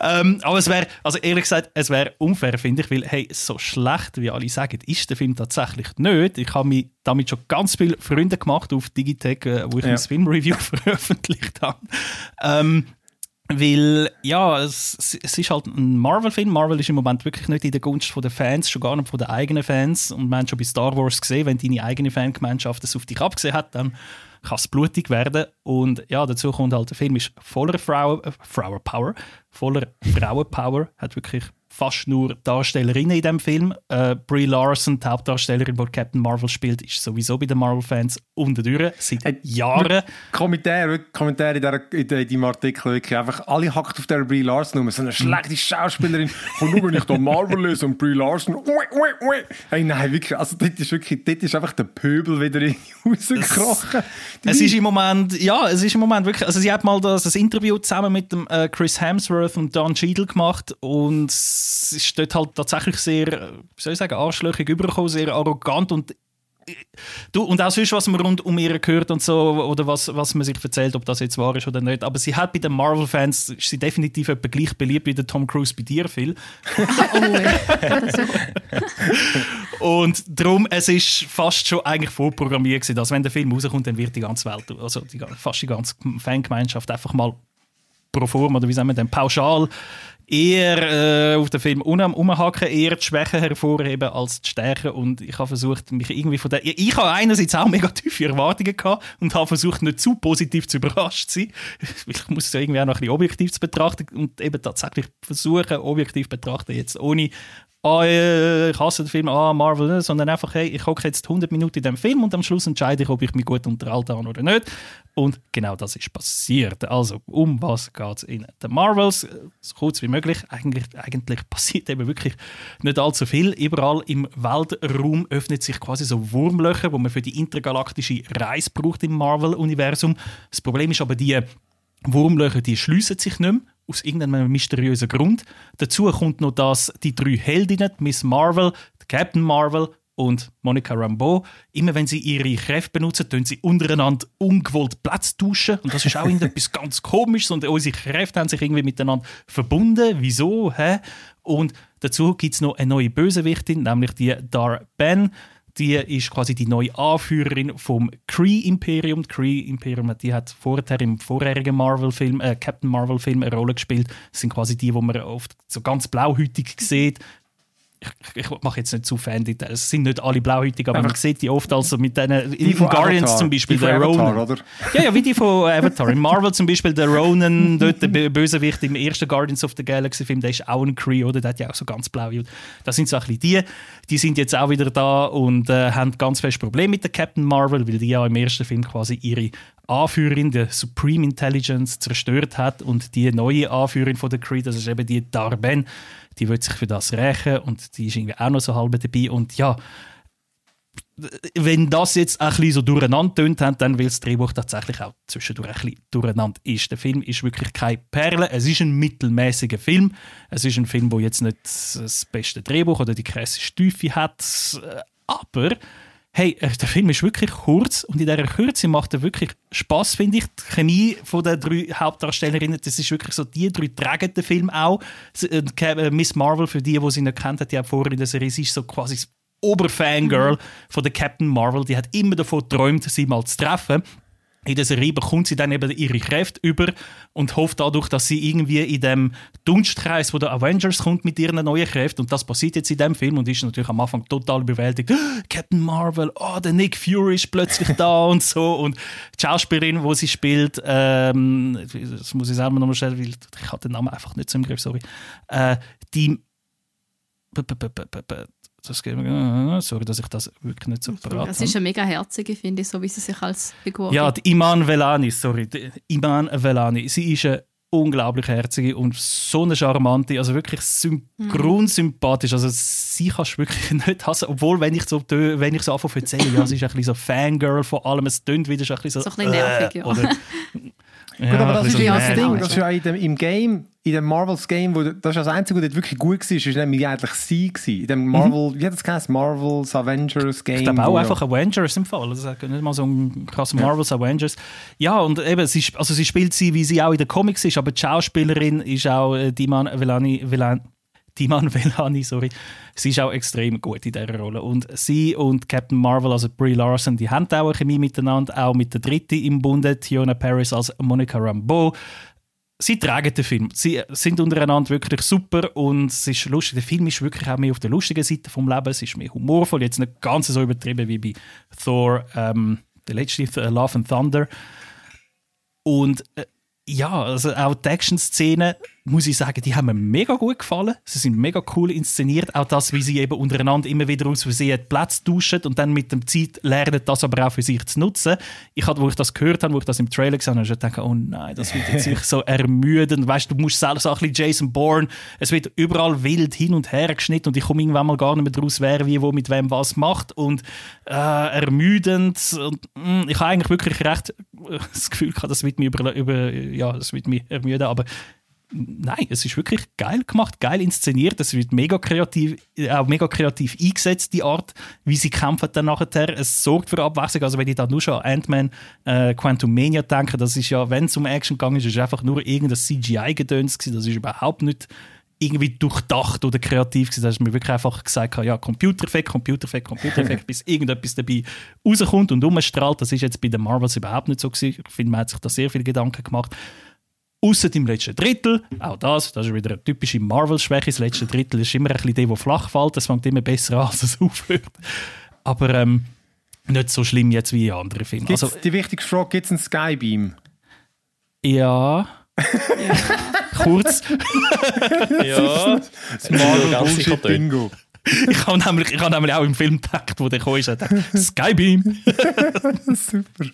Speaker 5: Ähm, aber es wäre, also ehrlich gesagt, es wäre unfair, finde ich, weil, hey, so schlecht, wie alle sagen, ist der Film tatsächlich nicht. Ich habe mich damit schon ganz viele Freunde gemacht auf Digitech, äh, wo ich
Speaker 3: Ja.
Speaker 5: ein Filmreview veröffentlicht habe. Ähm, weil, ja, es, es ist halt ein Marvel-Film. Marvel ist im Moment wirklich nicht in der Gunst der Fans, schon gar nicht von den eigenen Fans. Und man hat schon bei Star Wars gesehen, wenn deine eigene Fangemeinschaft es auf dich abgesehen hat, dann kann es blutig werden. Und ja, dazu kommt halt, der Film ist voller Frauen, äh, Frauenpower, voller Frauenpower, hat wirklich fast nur Darstellerinnen in dem Film. Äh, Brie Larson, die Hauptdarstellerin, die Captain Marvel spielt, ist sowieso bei den Marvel-Fans unten durch, seit
Speaker 3: Hey,
Speaker 5: Jahren.
Speaker 3: Kommentare, wirklich Kommentare in, der, in, der, in deinem Artikel, wirklich einfach alle hackt auf der Brie Larson rum. So eine schlechte Schauspielerin. Und nur wenn ich da Marvel lese und Brie Larson, ui, ui, ui. Hey, nein, wirklich, also dort ist wirklich, dort ist einfach der Pöbel wieder rausgekrochen.
Speaker 5: Es ist im Moment, ja, es ist im Moment wirklich, also sie hat mal das, das Interview zusammen mit dem äh, Chris Hemsworth und Don Cheadle gemacht und es ist dort halt tatsächlich sehr, äh, wie soll ich sagen, arschlöchig übergekommen, sehr arrogant und äh, Du, und auch sonst, was man rund um ihr hört und so, oder was, was man sich erzählt, ob das jetzt wahr ist oder nicht. Aber sie hat bei den Marvel-Fans, ist sie definitiv etwa gleich beliebt wie der Tom Cruise bei dir, Phil.
Speaker 6: Oh.
Speaker 5: Und darum, es ist fast schon eigentlich vorprogrammiert gewesen, dass wenn der Film rauskommt, dann wird die ganze Welt, also die, fast die ganze Fangemeinschaft einfach mal pro forma, oder wie sagen wir denn, pauschal eher äh, auf den Film um- umhaken, eher die Schwächen hervorheben als die Stärken. Und ich habe versucht, mich irgendwie von der... Ich, ich habe einerseits auch mega tiefe Erwartungen gehabt und habe versucht, nicht zu positiv zu überrascht zu sein. Ich muss es irgendwie auch noch ein bisschen objektiv zu betrachten und eben tatsächlich versuchen, objektiv betrachten, jetzt ohne äh, ich hasse den Film, ah, Marvel, ne, sondern einfach, hey, ich hocke jetzt 100 Minuten in dem Film und am Schluss entscheide ich, ob ich mich gut unterhalten habe oder nicht. Und genau das ist passiert. Also, um was geht es in den Marvels? So kurz wie möglich. Eigentlich, eigentlich passiert eben wirklich nicht allzu viel. Überall im Weltraum öffnet sich quasi so Wurmlöcher, wo man für die intergalaktische Reise braucht im Marvel-Universum. Das Problem ist aber die Wurmlöcher, die schliessen sich nicht mehr, aus irgendeinem mysteriösen Grund. Dazu kommt noch, dass die drei Heldinnen, Miss Marvel, Captain Marvel und Monica Rambeau, immer wenn sie ihre Kräfte benutzen, tun sie untereinander ungewollt Platz tauschen. Und das ist auch etwas ganz Komisches. Und unsere Kräfte haben sich irgendwie miteinander verbunden. Wieso? Hä? Und dazu gibt es noch eine neue Bösewichtin, nämlich die Dar Ben. Die ist quasi die neue Anführerin vom Kree-Imperium. Die Kree-Imperium die hat vorher im vorherigen Marvel-Film, äh, Captain Marvel-Film eine Rolle gespielt. Das sind quasi die, wo man oft so ganz blauhütig sieht ich, ich mache jetzt nicht zu Fan-Details, es sind nicht alle blauhütig, aber, aber man sieht die oft also mit denen, in Guardians Avatar. zum Beispiel, der Ronan. Oder? Ja, ja, wie die von Avatar. In Marvel zum Beispiel, der Ronan, dort der Bösewicht im ersten Guardians of the Galaxy Film, der ist auch ein Cree, oder? Der hat ja auch so ganz blau. Das sind so ein bisschen die. Die sind jetzt auch wieder da und äh, haben ganz fest Probleme mit der Captain Marvel, weil die ja im ersten Film quasi ihre Anführerin der Supreme Intelligence zerstört hat und die neue Anführerin von der Cree, das ist eben die Darben, die wird sich für das rächen und die ist irgendwie auch noch so halb dabei und ja, wenn das jetzt ein bisschen so durcheinander tönt, dann weil das Drehbuch tatsächlich auch zwischendurch ein bisschen durcheinander ist. Der Film ist wirklich keine Perle, es ist ein mittelmäßiger Film. Es ist ein Film, der jetzt nicht das beste Drehbuch oder die krasse Tiefe hat, aber hey, äh, der Film ist wirklich kurz und in dieser Kürze macht er wirklich Spaß, finde ich. Die Chemie von den drei Hauptdarstellerinnen, das ist wirklich so, die drei tragen den Film auch. Äh, äh, Miss Marvel, für die, die sie nicht kennt, die hat vorher in der Serie, sie ist so quasi das Oberfangirl mhm. von der Captain Marvel. Die hat immer davon geträumt, sie mal zu treffen in der Serie bekommt sie dann eben ihre Kräfte über und hofft dadurch, dass sie irgendwie in dem Dunstkreis wo der Avengers kommt mit ihren neuen Kräften und das passiert jetzt in dem Film und ist natürlich am Anfang total überwältigt. Captain Marvel, oh, der Nick Fury ist plötzlich da und so und die Schauspielerin, wo sie spielt, ähm, das muss ich selber nochmal stellen, weil ich habe den Namen einfach nicht so im Griff, sorry, äh, die das geht mir, sorry, dass ich das wirklich nicht so parat
Speaker 6: Es ist eine mega herzige, finde ich, so wie sie sich als
Speaker 5: Figur Ja, die Iman Velani, sorry, die Iman Velani. Sie ist eine unglaublich herzige und so eine charmante, also wirklich mhm. sympathisch. Also sie kannst du wirklich nicht hassen, obwohl wenn ich so, wenn ich so anfange zu erzählen, ja, sie ist ein bisschen so Fangirl von allem, es tönt wieder so ein bisschen
Speaker 6: so... So ein bisschen nervig, äh, ja. Oder,
Speaker 3: Ja, Gut, aber das ist ja das Ding, das ist ja im Game, in dem Marvels Game, wo, das ist das Einzige, was wirklich gut war, ist nämlich eigentlich sie gewesen. In dem mhm. Marvel, mhm. wie hat das geheißen? Marvels Avengers Game. Ich
Speaker 5: glaube auch einfach ja. Avengers im Fall. Also nicht mal so ein krasser Marvels ja. Avengers. Ja, und eben, sie, also sie spielt sie, wie sie auch in den Comics ist, aber die Schauspielerin ist auch äh, Diman Velani, Velani Timan Velani, sorry, sie ist auch extrem gut in dieser Rolle. Und sie und Captain Marvel, also Brie Larson, die haben auch eine Chemie miteinander, auch mit der Dritten im Bunde, Tiona Paris als Monica Rambeau. Sie tragen den Film. Sie sind untereinander wirklich super und es ist lustig. Der Film ist wirklich auch mehr auf der lustigen Seite vom Leben. Es ist mehr humorvoll, jetzt nicht ganz so übertrieben wie bei Thor, ähm, der letzte Love and Thunder. Und äh, ja, also auch die Action-Szenen muss ich sagen, die haben mir mega gut gefallen. Sie sind mega cool inszeniert. Auch das, wie sie eben untereinander immer wieder aus Versehen Platz tauschen und dann mit der Zeit lernen, das aber auch für sich zu nutzen. Ich hatte, wo ich das gehört habe, wo ich das im Trailer gesehen habe, ich gedacht, oh nein, das wird jetzt so ermüdend. Weißt du, du musst selbst auch ein bisschen Jason Bourne. Es wird überall wild hin und her geschnitten und ich komme irgendwann mal gar nicht mehr daraus, wer wie wo mit wem was macht und äh, ermüdend. Und, mh, mm, ich habe eigentlich wirklich recht äh, das Gefühl gehabt, das wird mich über, über ja, das wird mich ermüden, aber nein, es ist wirklich geil gemacht, geil inszeniert. Es wird mega kreativ, auch mega kreativ eingesetzt, die Art, wie sie kämpfen dann nachher. Es sorgt für Abwechslung. Also wenn ich da nur schon an Ant-Man äh, Quantum Mania denke, das ist ja, wenn es um Action gegangen ist, ist einfach nur irgendein CGI-Gedöns gewesen. Das ist überhaupt nicht irgendwie durchdacht oder kreativ gewesen. Da ist mir wirklich einfach gesagt, ja, Computereffekt, Computereffekt, Computereffekt, bis irgendetwas dabei rauskommt und umstrahlt. Das ist jetzt bei den Marvels überhaupt nicht so gewesen. Ich finde, man hat sich da sehr viele Gedanken gemacht. Außer im letzten Drittel, auch das, das ist wieder eine typische Marvel-Schwäche. Das letzte Drittel ist immer ein bisschen der, der flach fällt. Das fängt immer besser an, als es aufhört. Aber ähm, nicht so schlimm jetzt wie in anderen Filmen.
Speaker 3: Also, die wichtigste Frage, gibt es einen Skybeam?
Speaker 5: Ja. ja. Kurz.
Speaker 4: ja.
Speaker 3: Das Marvel Bullshit Bingo.
Speaker 5: ich habe nämlich, hab nämlich auch im Film gedacht, wo der kam, ist, gedacht, Skybeam.
Speaker 3: Super.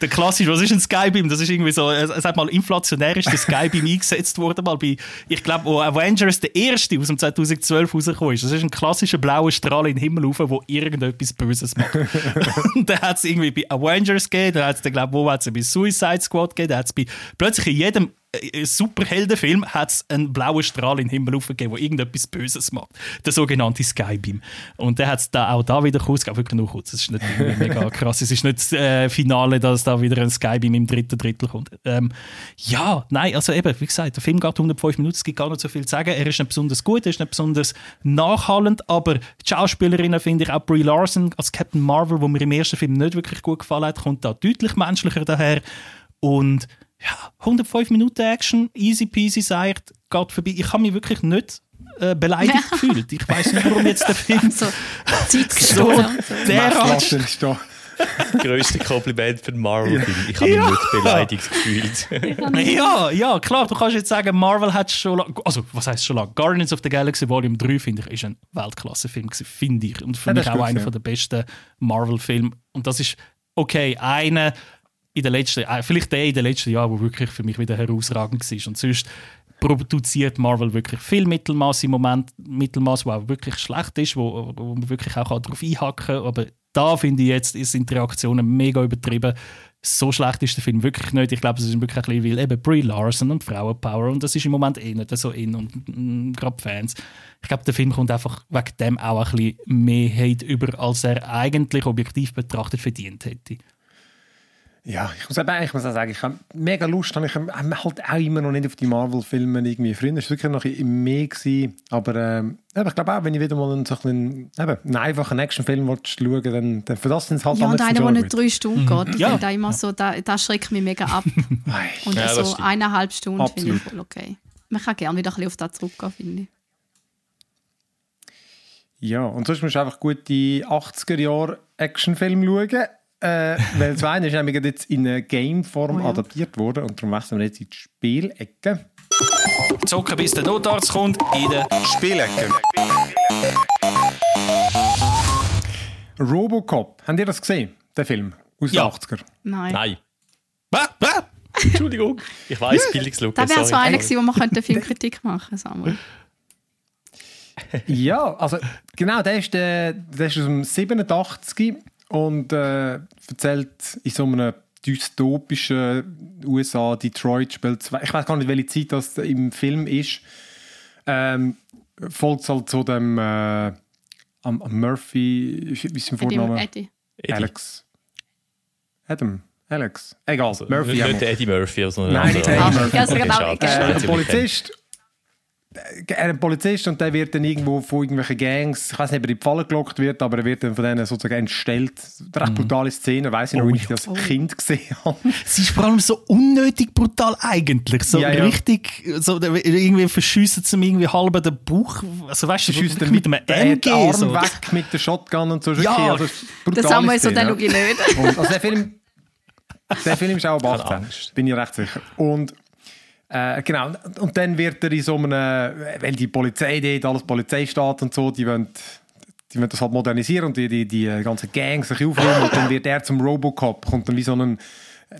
Speaker 5: Der klassische, was ist ein Skybeam? Das ist irgendwie so, es, hat mal inflationär ist der Skybeam eingesetzt worden, mal bei, ich glaube, wo Avengers der erste aus dem 2012 rausgekommen ist. Das ist ein klassischer blauer Strahl in den Himmel rauf, der irgendetwas Böses macht. Und dann hat es irgendwie bei Avengers gegeben, dann hat es, glaube wo hat es bei Suicide Squad gegeben, dann hat es bei, plötzlich in jedem Superheldenfilm hat es einen blauen Strahl in den Himmel aufgegeben, der irgendetwas Böses macht. Der sogenannte Skybeam. Und der hat es da auch da wieder kurz, wirklich nur kurz, es ist nicht mega krass, es ist nicht das äh, Finale, dass da wieder ein Skybeam im dritten Drittel kommt. Ähm, ja, nein, also eben, wie gesagt, der Film geht 105 Minuten, es gibt gar nicht so viel zu sagen. Er ist nicht besonders gut, er ist nicht besonders nachhallend, aber die Schauspielerinnen finde ich auch Brie Larson als Captain Marvel, wo mir im ersten Film nicht wirklich gut gefallen hat, kommt da deutlich menschlicher daher. Und ja, 105 Minuten Action, easy peasy, sagt, geht vorbei. Ich habe mich wirklich nicht äh, beleidigt gefühlt. Ich weiß nicht, warum jetzt der Film
Speaker 6: So, Zeit
Speaker 5: so derart
Speaker 4: grösste Kompliment für den Marvel-Film. Ich habe mich nicht beleidigt gefühlt.
Speaker 5: Ja, ja, klar, du kannst jetzt sagen, Marvel hat schon lange, also was heißt schon lange? Guardians of the Galaxy Volume 3, finde ich, ist ein Weltklasse-Film finde ich. Und für
Speaker 3: Ja,
Speaker 5: mich auch einer
Speaker 3: ja.
Speaker 5: der besten Marvel-Filme. Und das ist, okay, einer in den letzten, äh, vielleicht der in den letzten Jahren, der wirklich für mich wieder herausragend war. Und sonst produziert Marvel wirklich viel Mittelmaß im Moment, Mittelmaß, wo auch wirklich schlecht ist, wo, wo man wirklich auch darauf einhacken kann. Aber da finde ich jetzt, sind die Reaktionen mega übertrieben. So schlecht ist der Film wirklich nicht. Ich glaube, es ist wirklich ein bisschen, weil eben Brie Larson und Frauenpower und das ist im Moment eh nicht so in und mm, gerade Fans. Ich glaube, der Film kommt einfach wegen dem auch ein bisschen mehr Hate über, als er eigentlich objektiv betrachtet verdient hätte.
Speaker 3: Ja, ich muss, eben, ich muss auch sagen, ich habe mega Lust, habe ich habe halt auch immer noch nicht auf die Marvel-Filme irgendwie. Früher war es wirklich noch im mehr, gewesen, aber ähm, ich glaube auch, wenn ich wieder mal einen, so einen, eben, einen einfachen Actionfilm schauen dann, dann für das sind es halt
Speaker 6: Ja, und einer, der nicht drei Stunden geht. Ich
Speaker 5: Ja.
Speaker 6: finde da immer so, da, da schreckt mich mega ab. Und
Speaker 4: Ja, das
Speaker 6: so
Speaker 4: stimmt.
Speaker 6: eineinhalb Stunden finde ich voll okay. Man kann gerne wieder ein bisschen auf das zurückgehen, finde ich.
Speaker 3: Ja, und sonst musst du einfach gute 80er-Jahre-Actionfilme schauen. Äh, weil das eine ist nämlich jetzt in eine Game-Form
Speaker 6: Oh ja.
Speaker 3: adaptiert worden und darum wechseln wir jetzt in die Spielecke.
Speaker 5: Zocken, bis der Notarzt kommt, in der
Speaker 7: Spielecke.
Speaker 3: Robocop, habt ihr das gesehen, der Film aus
Speaker 5: Ja.
Speaker 3: den 80er?
Speaker 6: Nein.
Speaker 4: Nein.
Speaker 5: Bäh, bäh.
Speaker 4: Entschuldigung. Ich weiß, Bildungsluke.
Speaker 6: Das wäre so einer gewesen, wo man könnte Filmkritik machen Samuel.
Speaker 3: Ja, also genau, der ist, der, der ist aus dem 87 und äh, erzählt in so einem dystopischen USA, Detroit spielt zwei, ich weiß gar nicht, welche Zeit das im Film ist, ähm, folgt halt zu dem äh, am, am Murphy, wie ist sein Vorname?
Speaker 6: Eddie.
Speaker 4: Eddie.
Speaker 3: Alex. Adam. Alex. Egal.
Speaker 4: Also,
Speaker 3: Murphy.
Speaker 4: Nicht Eddie Murphy, sondern
Speaker 3: Nein,
Speaker 4: ein
Speaker 3: nicht
Speaker 4: anderer.
Speaker 3: Eddie Murphy.
Speaker 6: ja, also genau.
Speaker 3: Äh, ein Polizist. Äh, Ein Polizist und der wird dann irgendwo von irgendwelchen Gangs, ich weiß nicht, ob er in die Falle gelockt wird, aber er wird dann von denen sozusagen entstellt. Eine recht brutale Szene, weiß ich noch,
Speaker 5: Oh
Speaker 3: wie ich das als Kind gesehen habe.
Speaker 5: Es ist vor allem so unnötig brutal eigentlich. So
Speaker 3: Ja, ja.
Speaker 5: richtig, so, irgendwie verschiessen sie ihm irgendwie halb den Bauch. Also weißt du,
Speaker 3: Sie schießt
Speaker 5: mit, mit einem
Speaker 3: den
Speaker 5: MG.
Speaker 3: Arm
Speaker 5: so.
Speaker 3: weg mit der Shotgun und so. Ist
Speaker 5: Ja.
Speaker 3: okay, also,
Speaker 6: Der
Speaker 3: brutale
Speaker 6: Samuel so, den schaue ich nicht.
Speaker 3: Und, also der Film, der Film ist auch ab
Speaker 4: Keine
Speaker 3: 18,
Speaker 4: Angst.
Speaker 3: bin ich recht sicher. Und äh, genau, und dann wird er in so einem, weil die Polizei dort, alles Polizeistaat und so, die wollen, die wollen das halt modernisieren und die, die, die ganzen Gangs sich aufräumen und dann wird er zum Robocop, kommt dann wie so ein,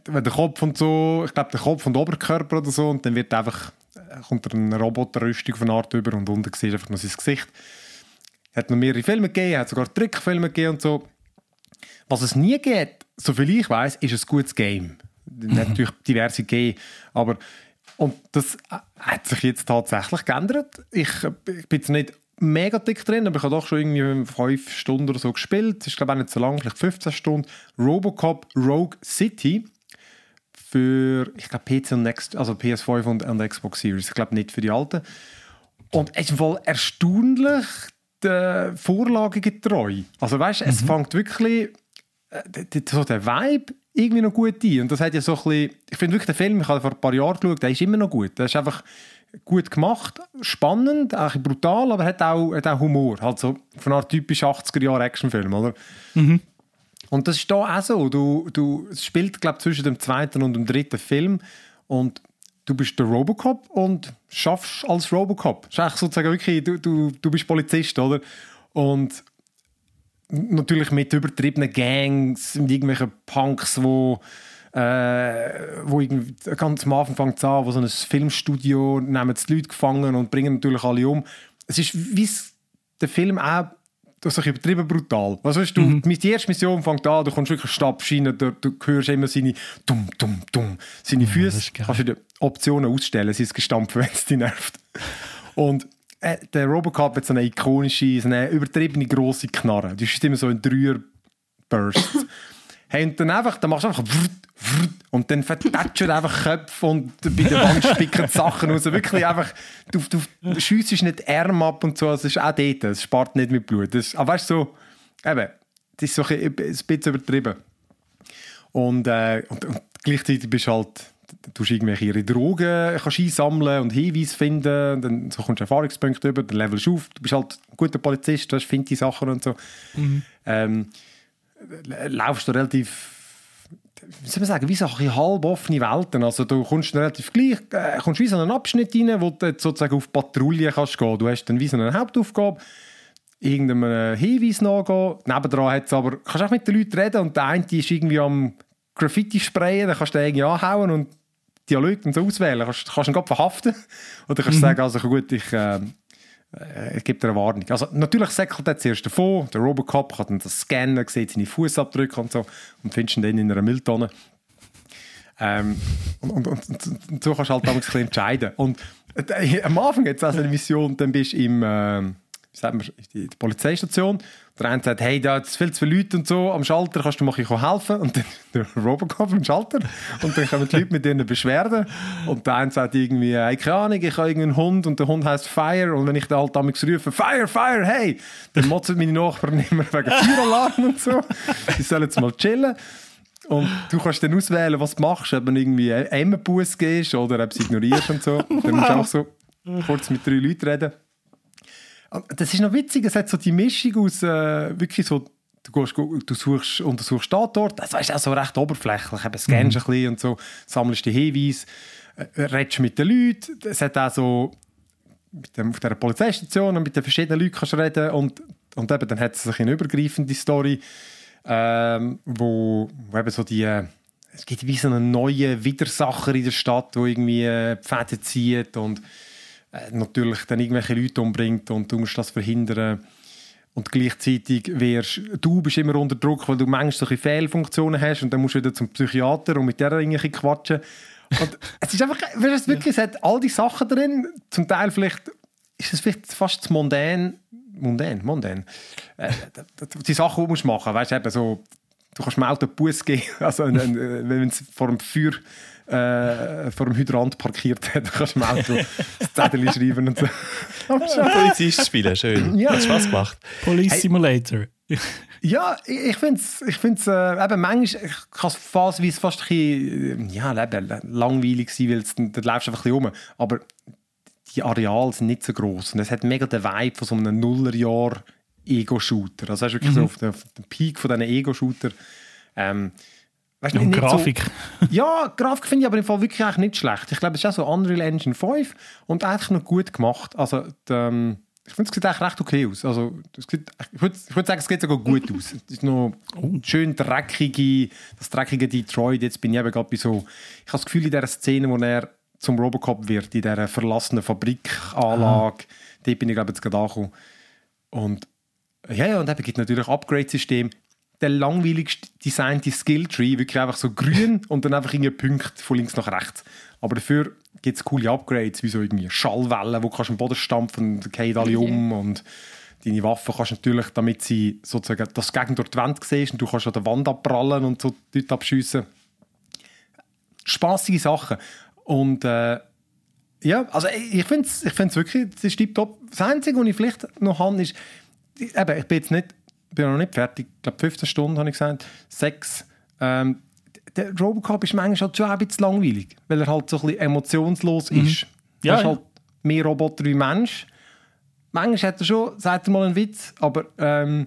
Speaker 3: der Kopf und so, ich glaube der Kopf und Oberkörper oder so und dann wird einfach, äh, kommt er eine Roboterrüstung von Art über und unten siehst einfach nur sein Gesicht. hat noch mehrere Filme gegeben, hat sogar Trickfilme gegeben und so. Was es nie gibt, soviel ich weiß, ist ein gutes Game. Natürlich diverse gegeben, aber und das hat sich jetzt tatsächlich geändert. Ich, ich bin jetzt nicht mega dick drin, aber ich habe doch schon irgendwie fünf Stunden oder so gespielt. Das ist glaube ich auch nicht so lang, vielleicht 15 Stunden. Robocop Rogue City für, ich glaube, PC und Next, also PS5 und, und Xbox Series. Ich glaube nicht für die alten. Und es ist Fall erstaunlich der Vorlage getreu. Also weißt, es fängt wirklich äh, so der Vibe irgendwie noch gut ein. Und das hat ja so ein bisschen, ich finde wirklich, der Film, ich habe vor ein paar Jahren geschaut, der ist immer noch gut. Der ist einfach gut gemacht, spannend, auch brutal, aber hat auch, hat auch Humor. Halt so von einer typisch 80er-Jahre-Actionfilm, oder? Und das ist da auch so. Du, du, es spielt, glaube zwischen dem zweiten und dem dritten Film und du bist der Robocop und schaffst als Robocop. Das ist eigentlich sozusagen wirklich, du, du, du bist Polizist, oder? Und natürlich mit übertriebenen Gangs, mit irgendwelchen Punks, wo, äh, wo irgendwie ganz am Anfang fängt an, wo so ein Filmstudio nehmen die Leute gefangen und bringen natürlich alle um. Es ist, wie der Film auch das ist übertrieben brutal. Was weißt du,
Speaker 5: Mhm.
Speaker 3: die erste Mission fängt an, du kommst wirklich Stabschienen, du, du hörst immer seine dumm, dumm, dumm, seine Füße. kannst du die Optionen ausstellen, sie ist gestampft, wenn es dich nervt. Und äh, der Robocop hat so eine ikonische, so eine übertriebene grosse Knarre. Die ist immer so in Dreier Bursts. hey, und dann einfach, dann machst du einfach und dann vertätschst du einfach Köpfe und bei der Wand spicken Sachen raus. Wirklich einfach, du, du schiessest nicht Arme ab und so, es ist auch dort, es spart nicht mit Blut. Das, aber weißt du, so, eben, das ist so ein, ein bisschen übertrieben. Und, äh, und, und gleichzeitig bist du halt, tust irgendwelche ihre Drogen kannst einsammeln und Hinweise finden, und dann so kommst du Erfahrungspunkte über, dann levelst du auf, du bist halt ein guter Polizist, du findest die Sachen und so. Ähm, l- laufst du relativ wie soll man sagen, wie so halb offene Welten. Also du kommst relativ gleich, äh, kommst wie so einen Abschnitt rein, wo du sozusagen auf Patrouille kannst gehen. Du hast dann wie so eine Hauptaufgabe, irgendeinem Hinweis nachgehen. Nebendran hat es aber, kannst auch mit den Leuten reden und der eine ist irgendwie am Graffiti sprayen, dann kannst du den irgendwie anhauen und Dialog dann so auswählen. Kannst, kannst du ihn gerade verhaften oder kannst du sagen, also gut, ich, äh, äh, ich gebe dir eine Warnung. Also natürlich säckelt er zuerst davon, der Robocop kann dann das scannen, sieht seine Fußabdrücke und so und findest ihn dann in einer Mülltonne. Ähm, und, und, und, und, und so kannst du halt damals ein bisschen entscheiden. Und äh, am Anfang jetzt also eine Mission, dann bist du im, äh, sagt man, die, die Polizeistation. Der eine sagt, hey, da sind viel zu viele Leute und so am Schalter, kannst du mal helfen? Und dann der Robocop am Schalter. Und dann kommen die Leute mit ihren Beschwerden. Und der eine sagt irgendwie, hey, keine Ahnung, ich habe irgendeinen Hund und der Hund heißt Fire. Und wenn ich dann halt damals rufe, Fire, Fire, hey, dann motzen meine Nachbarn immer wegen Feueralarm und so. Die sollen jetzt mal chillen. Und du kannst dann auswählen, was du machst, ob du irgendwie einen Bus gehst oder ob du es ignorierst und so. Dann musst du auch so kurz mit drei Leuten reden. Das ist noch witzig, es hat so die Mischung aus äh, wirklich so, du, gehst, du suchst, untersuchst Tatort, das ist auch so recht oberflächlich, eben scannst ein bisschen und so, sammelst die Hinweise, äh, redest mit den Leuten, es hat auch so mit dem, auf dieser Polizeistation und mit den verschiedenen Leuten kannst du reden und, und eben dann hat es eine übergreifende Story, ähm, wo, wo eben so die äh, es gibt wie so einen neuen Widersacher in der Stadt, der irgendwie äh, die Fäden zieht und äh, natürlich dann irgendwelche Leute umbringt und du musst das verhindern. Und gleichzeitig wirst du bist immer unter Druck, weil du manchmal so ein bisschen Fehlfunktionen hast und dann musst du wieder zum Psychiater und mit der irgendwie quatschen. Und es ist einfach, weißt du, es wirklich, es hat all die Sachen drin, zum Teil vielleicht ist es vielleicht fast zu mondän, mondän, mondän, äh, die Sachen, die du musst machen, weißt du, eben so, du kannst dem Auto einen Bus geben, also wenn es vor dem Feuer äh, vor dem Hydrant parkiert hat, dann kannst du dem Auto das Zettel schreiben und so.
Speaker 4: Polizist spielen, schön.
Speaker 3: Ja.
Speaker 4: Hat Spaß gemacht.
Speaker 5: Police
Speaker 3: Hey.
Speaker 5: Simulator.
Speaker 3: Ja, ich, finde es ich find's, äh, eben manchmal kann es phasenweise fast ein bisschen, ja, eben, langweilig sein, weil dann dann läufst du einfach ein bisschen rum. Aber die Areale sind nicht so groß und es hat mega den Vibe von so einem Nullerjahr Ego-Shooter. Also hast du wirklich so auf den, auf den Peak von diesen Ego-Shooter. Ähm, weißt
Speaker 5: Und
Speaker 3: nicht so-
Speaker 5: Grafik.
Speaker 3: ja, Grafik finde ich aber im Fall wirklich eigentlich nicht schlecht. Ich glaube, es ist auch so Unreal Engine 5 und eigentlich noch gut gemacht. Also, die, ähm, ich finde, es sieht eigentlich recht okay aus. Also, es sieht, ich würde würd sagen, es sieht sogar gut aus. Es ist noch schön dreckige, das dreckige Detroit. Jetzt bin ich eben gerade bei so, ich habe das Gefühl, in dieser Szene, wo er zum Robocop wird, in dieser verlassenen Fabrikanlage, dort bin ich, glaube ich, jetzt gerade angekommen. Und ja, ja, und eben gibt es natürlich Upgrade-System. Der langweiligst designte Skilltree, wirklich einfach so grün und dann einfach irgendwie Punkte von links nach rechts. Aber dafür gibt es coole Upgrades, wie so irgendwie Schallwellen, wo du kannst am Boden stampfen und fallen alle um und deine Waffen kannst du natürlich, damit sie sozusagen das Gegend durch die Wand siehst und du kannst an der Wand abprallen und so Leute abschiessen. Spaßige Sachen. Und äh, ja, also ich finde es ich find's wirklich, es ist tiptop. Das Einzige, was ich vielleicht noch habe, ist, eben, ich bin jetzt nicht, bin noch nicht fertig, ich glaube 15 Stunden habe ich gesagt, sechs. Ähm, der Robocop ist manchmal halt schon ein bisschen langweilig, weil er halt so ein bisschen emotionslos ist.
Speaker 5: Ja,
Speaker 3: er ist halt mehr Roboter wie Mensch. Manchmal hat er schon, sagt er mal einen Witz, aber ähm,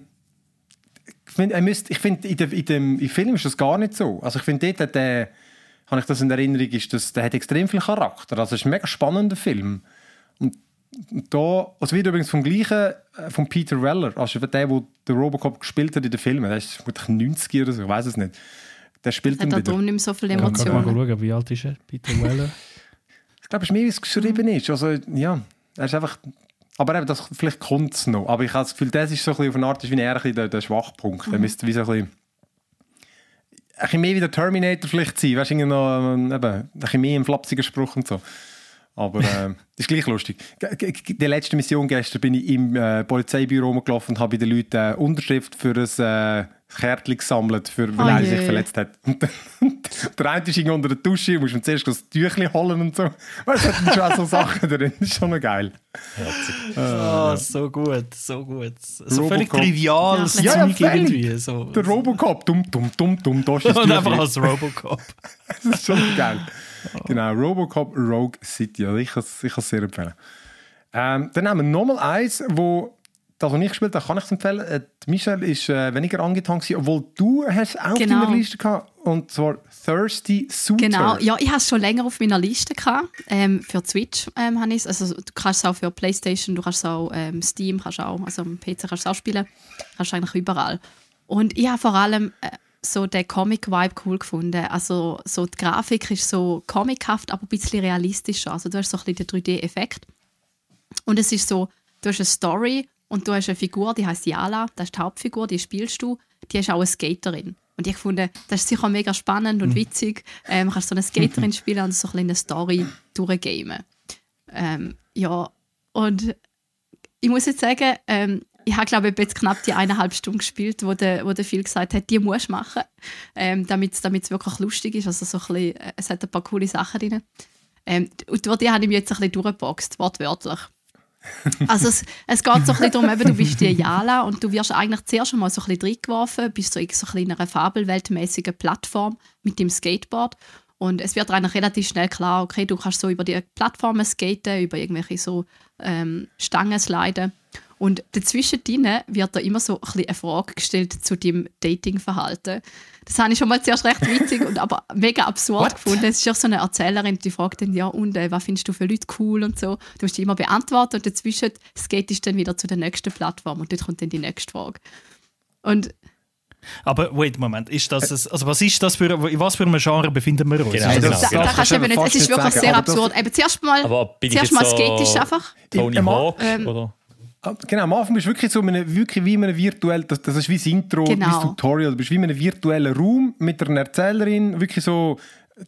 Speaker 3: ich finde, finde, in, dem- in dem im Film ist das gar nicht so. Also ich finde, dort hat der, habe ich das in Erinnerung, ist das, der hat extrem viel Charakter. Also es ist ein mega spannender Film. Da, also wieder übrigens vom gleichen, äh, von Peter Weller, also der, der den Robocop gespielt hat in den Filmen, der ist vermutlich 90 oder so, ich weiß es nicht. Der spielt
Speaker 6: Hat er darum nicht mehr so viele
Speaker 5: Ich kann mal
Speaker 6: Emotionen.
Speaker 5: schauen, wie alt ist er? Peter Weller.
Speaker 3: Ich glaube, es ist mehr, wie es geschrieben ist. Also, ja, er ist einfach Aber eben, das, vielleicht kommt es noch. Aber ich habe das Gefühl, das ist so ein bisschen auf eine Art, ist wie eher der, der Schwachpunkt.
Speaker 6: Mhm.
Speaker 3: Der müsste wie so ein bisschen, ein bisschen mehr wie der Terminator vielleicht sein. Weißt du, irgendwie noch ähm, eben, ein bisschen mehr im flapsigen Spruch und so. Aber äh, das ist gleich lustig. Die letzte Mission gestern bin ich im äh, Polizeibüro rumgelaufen und habe bei den Leuten äh, Unterschrift für ein äh, Kärtchen gesammelt, für, weil
Speaker 6: Oh je.
Speaker 3: sich verletzt hat. Und dann- der eine ist irgendwie unter der Dusche, du musst ihm zuerst das Tüchlein holen und so. Weißt du, da sind schon so Sachen drin. Das ist schon noch geil.
Speaker 5: Oh, so gut, so gut. So
Speaker 3: Robocop.
Speaker 5: völlig triviales
Speaker 6: Ja,
Speaker 3: ja,
Speaker 5: Zeug
Speaker 3: völlig.
Speaker 5: irgendwie. So.
Speaker 3: Der Robocop, dumm, dumm, dumm, dumm, da ist das
Speaker 5: Und einfach als Robocop.
Speaker 3: Das ist schon geil. Genau, Robocop Rogue City. Also ich kann es sehr empfehlen. Ähm, dann haben wir nochmal eins, wo das, was ich gespielt habe, kann ich es empfehlen. Äh, Michelle ist äh, weniger angetan obwohl du hast auch
Speaker 6: Genau.
Speaker 3: auf deiner Liste gehabt, und zwar Thirsty Suitor.
Speaker 6: Genau, ja, ich habe es schon länger auf meiner Liste gehabt. Ähm, für Switch ähm, habe ich es. Also du kannst es auch für Playstation, du kannst es auch ähm, Steam, kannst auch, also am PC kannst du es auch spielen. Kannst eigentlich überall. Und ich habe vor allem äh, so den Comic-Vibe cool gefunden. Also so die Grafik ist so comichaft, aber ein bisschen realistischer. Also du hast so ein bisschen den 3D-Effekt. Und es ist so, du hast eine Story und du hast eine Figur, die heißt Yala, das ist die Hauptfigur, die spielst du, die ist auch eine Skaterin. Und ich fand, das ist sicher mega spannend und witzig. Ähm, kannst so eine Skaterin spielen und so ein bisschen eine Story durchgamen. Ähm, ja, und ich muss jetzt sagen, ähm, ich habe glaube ich jetzt knapp die eineinhalb Stunden gespielt, wo der, wo der Phil gesagt hat, die musst du machen, ähm, damit es wirklich lustig ist. Also so ein bisschen, äh, es hat ein paar coole Sachen drin. Ähm, und die habe ich mich jetzt ein bisschen durchgeboxt, wortwörtlich. Also es, es geht so ein bisschen darum, eben, du bist die Jala und du wirst eigentlich zuerst einmal so ein bisschen reingeworfen, bist so in so ein in einer fabelweltmäßigen Plattform mit dem Skateboard und es wird eigentlich relativ schnell klar, okay, du kannst so über die Plattformen skaten, über irgendwelche so ähm, Stangen sliden und dazwischen drinnen wird da immer so ein bisschen eine Frage gestellt zu deinem Datingverhalten. Das habe ich schon mal zuerst recht witzig und aber mega absurd gefunden. Es ist auch so eine Erzählerin, die fragt dann, ja und, äh, was findest du für Leute cool und so. Du musst die immer beantworten und dazwischen skatest du dann wieder zu der nächsten Plattform und dort kommt dann die nächste Frage. Und
Speaker 5: Aber wait, Moment, ist das, ein- also was ist das für, in was für einem Genre befinden wir uns?
Speaker 4: Genau,
Speaker 5: Ist
Speaker 4: genau.
Speaker 5: das,
Speaker 6: da,
Speaker 4: genau.
Speaker 6: da kannst du eben nicht, es ist wirklich
Speaker 3: sagen,
Speaker 6: sehr
Speaker 3: aber das-
Speaker 6: absurd. Eben zuerst mal,
Speaker 4: Aber bin ich
Speaker 6: zuerst mal
Speaker 4: so
Speaker 6: skatest du einfach.
Speaker 4: Tony Hawk?
Speaker 6: ähm,
Speaker 4: oder?
Speaker 3: Ah, Genau, am Anfang bist du wirklich so in einem, wirklich wie in einem virtuellen, das, das ist wie das Intro,
Speaker 6: Genau.
Speaker 3: wie das Tutorial, du bist wie in einem virtuellen Raum mit einer Erzählerin, wirklich so,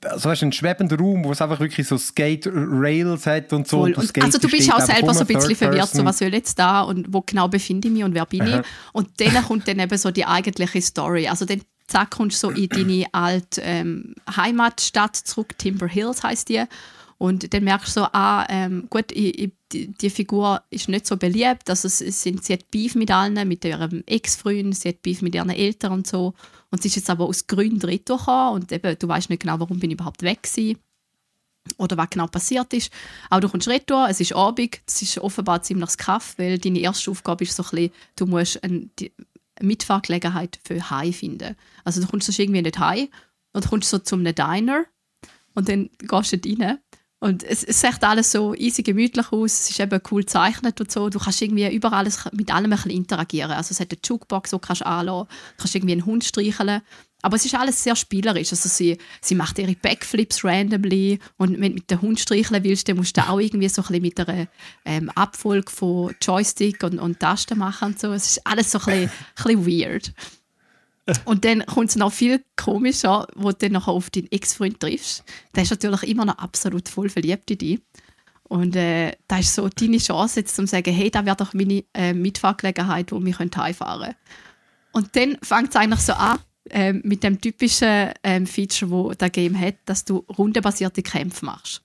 Speaker 3: also hast einen schwebenden Raum, wo es einfach wirklich so Skate-Rails hat und so. Und du
Speaker 6: Und, also du bist auch selber so ein bisschen verwirrt, so was soll jetzt da und wo genau befinde ich mich und wer bin ich.
Speaker 3: Aha.
Speaker 6: Und dann kommt dann eben so die eigentliche Story. Also dann zack, kommst du so in deine alte ähm, Heimatstadt zurück, Timber Hills heißt die. Und dann merkst du so, ah, ähm, gut, ich, ich, die, die Figur ist nicht so beliebt. Also es, es sind, sie hat Beef mit allen, mit ihrem Ex-Freund, sie hat Beef mit ihren Eltern und so. Und sie ist jetzt aber aus Gründen retourgekommen und eben, du weißt nicht genau, warum bin ich überhaupt weg gewesen oder was genau passiert ist. Aber du kommst retour, es ist Abend, es ist offenbar ziemlich Kaff, weil deine erste Aufgabe ist so ein bisschen, du musst eine Mitfahrgelegenheit für Hai finden. Also du kommst irgendwie nicht heim und kommst so zu einem Diner und dann gehst du dort rein und es, es sieht alles so easy gemütlich aus, es ist eben cool gezeichnet und so. Du kannst irgendwie alles- mit allem ein bisschen interagieren. Also es hat eine Jukebox, die du kannst anlassen, du kannst irgendwie einen Hund streicheln. Aber es ist alles sehr spielerisch. Also sie, sie macht ihre Backflips randomly und wenn du mit dem Hund streicheln willst, dann musst du auch irgendwie so ein bisschen mit einer ähm, Abfolge von Joystick und, und Tasten machen und so. Es ist alles so ein bisschen, ein bisschen weird. Und dann kommt es noch viel komischer, wo du dann nachher auf deinen Ex-Freund triffst. Der ist natürlich immer noch absolut voll verliebt in dich. Und äh, da ist so deine Chance, jetzt zu sagen, hey, da wäre doch meine äh, Mitfahrgelegenheit, wo wir heimfahren können. Und dann fängt es eigentlich so an, ähm, mit dem typischen ähm, Feature, wo das Game hat, dass du rundenbasierte Kämpfe machst.